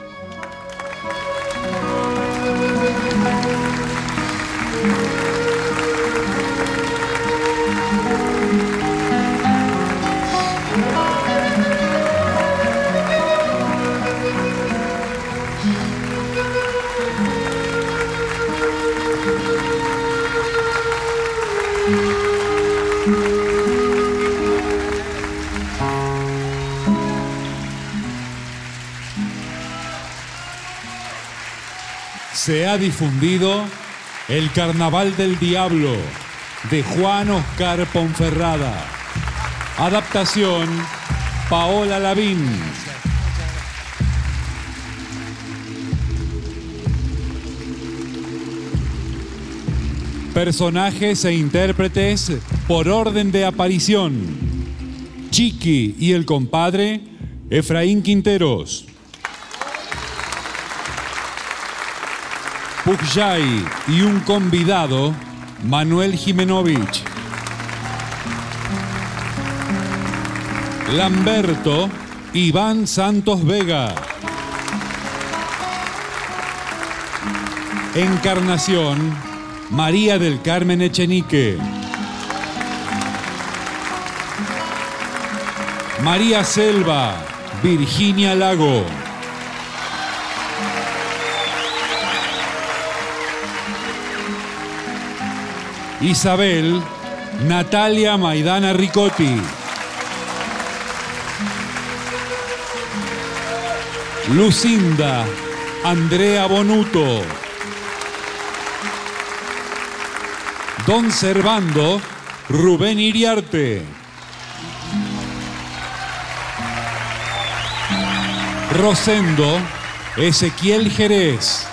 Se ha difundido El Carnaval del Diablo de Juan Oscar Ponferrada. Adaptación Paola Lavín. Personajes e intérpretes por orden de aparición. Chiqui y el compadre Efraín Quinteros. Pujay y un convidado, Manuel Jimenovich. Lamberto, Iván Santos Vega. Encarnación, María del Carmen Echenique. María Selva, Virginia Lago. Isabel, Natalia Maidana Ricotti. Lucinda, Andrea Bonuto. Don Servando, Rubén Iriarte. Rosendo, Ezequiel Jerez.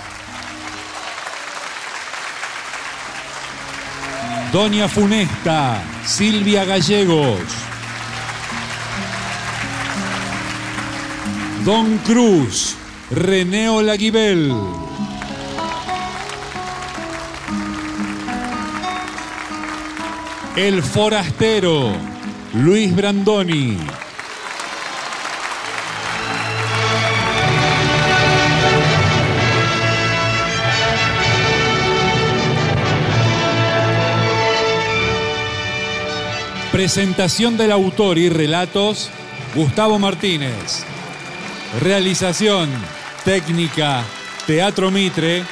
Doña Funesta, Silvia Gallegos. Don Cruz, René Olaguibel. El Forastero, Luis Brandoni. Presentación del autor y relatos, Gustavo Martínez. Realización, técnica, Teatro Mitre,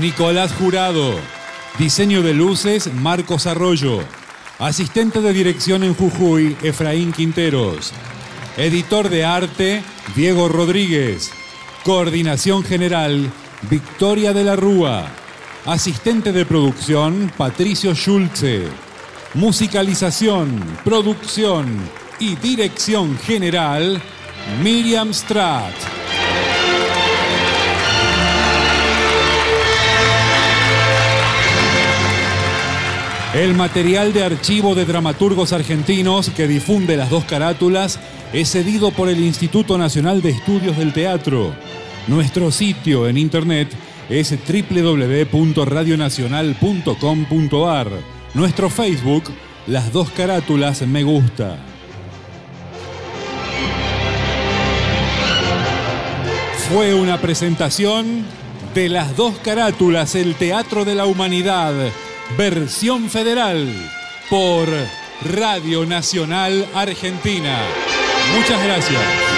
Nicolás Jurado. Diseño de luces, Marcos Arroyo. Asistente de dirección en Jujuy, Efraín Quinteros. Editor de arte, Diego Rodríguez. Coordinación general, Victoria de la Rúa. Asistente de producción, Patricio Schulze. Musicalización, producción y dirección general, Miriam Stratt. El material de archivo de dramaturgos argentinos que difunde las dos carátulas es cedido por el Instituto Nacional de Estudios del Teatro. Nuestro sitio en internet es www.radionacional.com.ar. Nuestro Facebook, Las dos carátulas me gusta. Fue una presentación de Las dos carátulas, el Teatro de la Humanidad versión federal por Radio Nacional Argentina. Muchas gracias.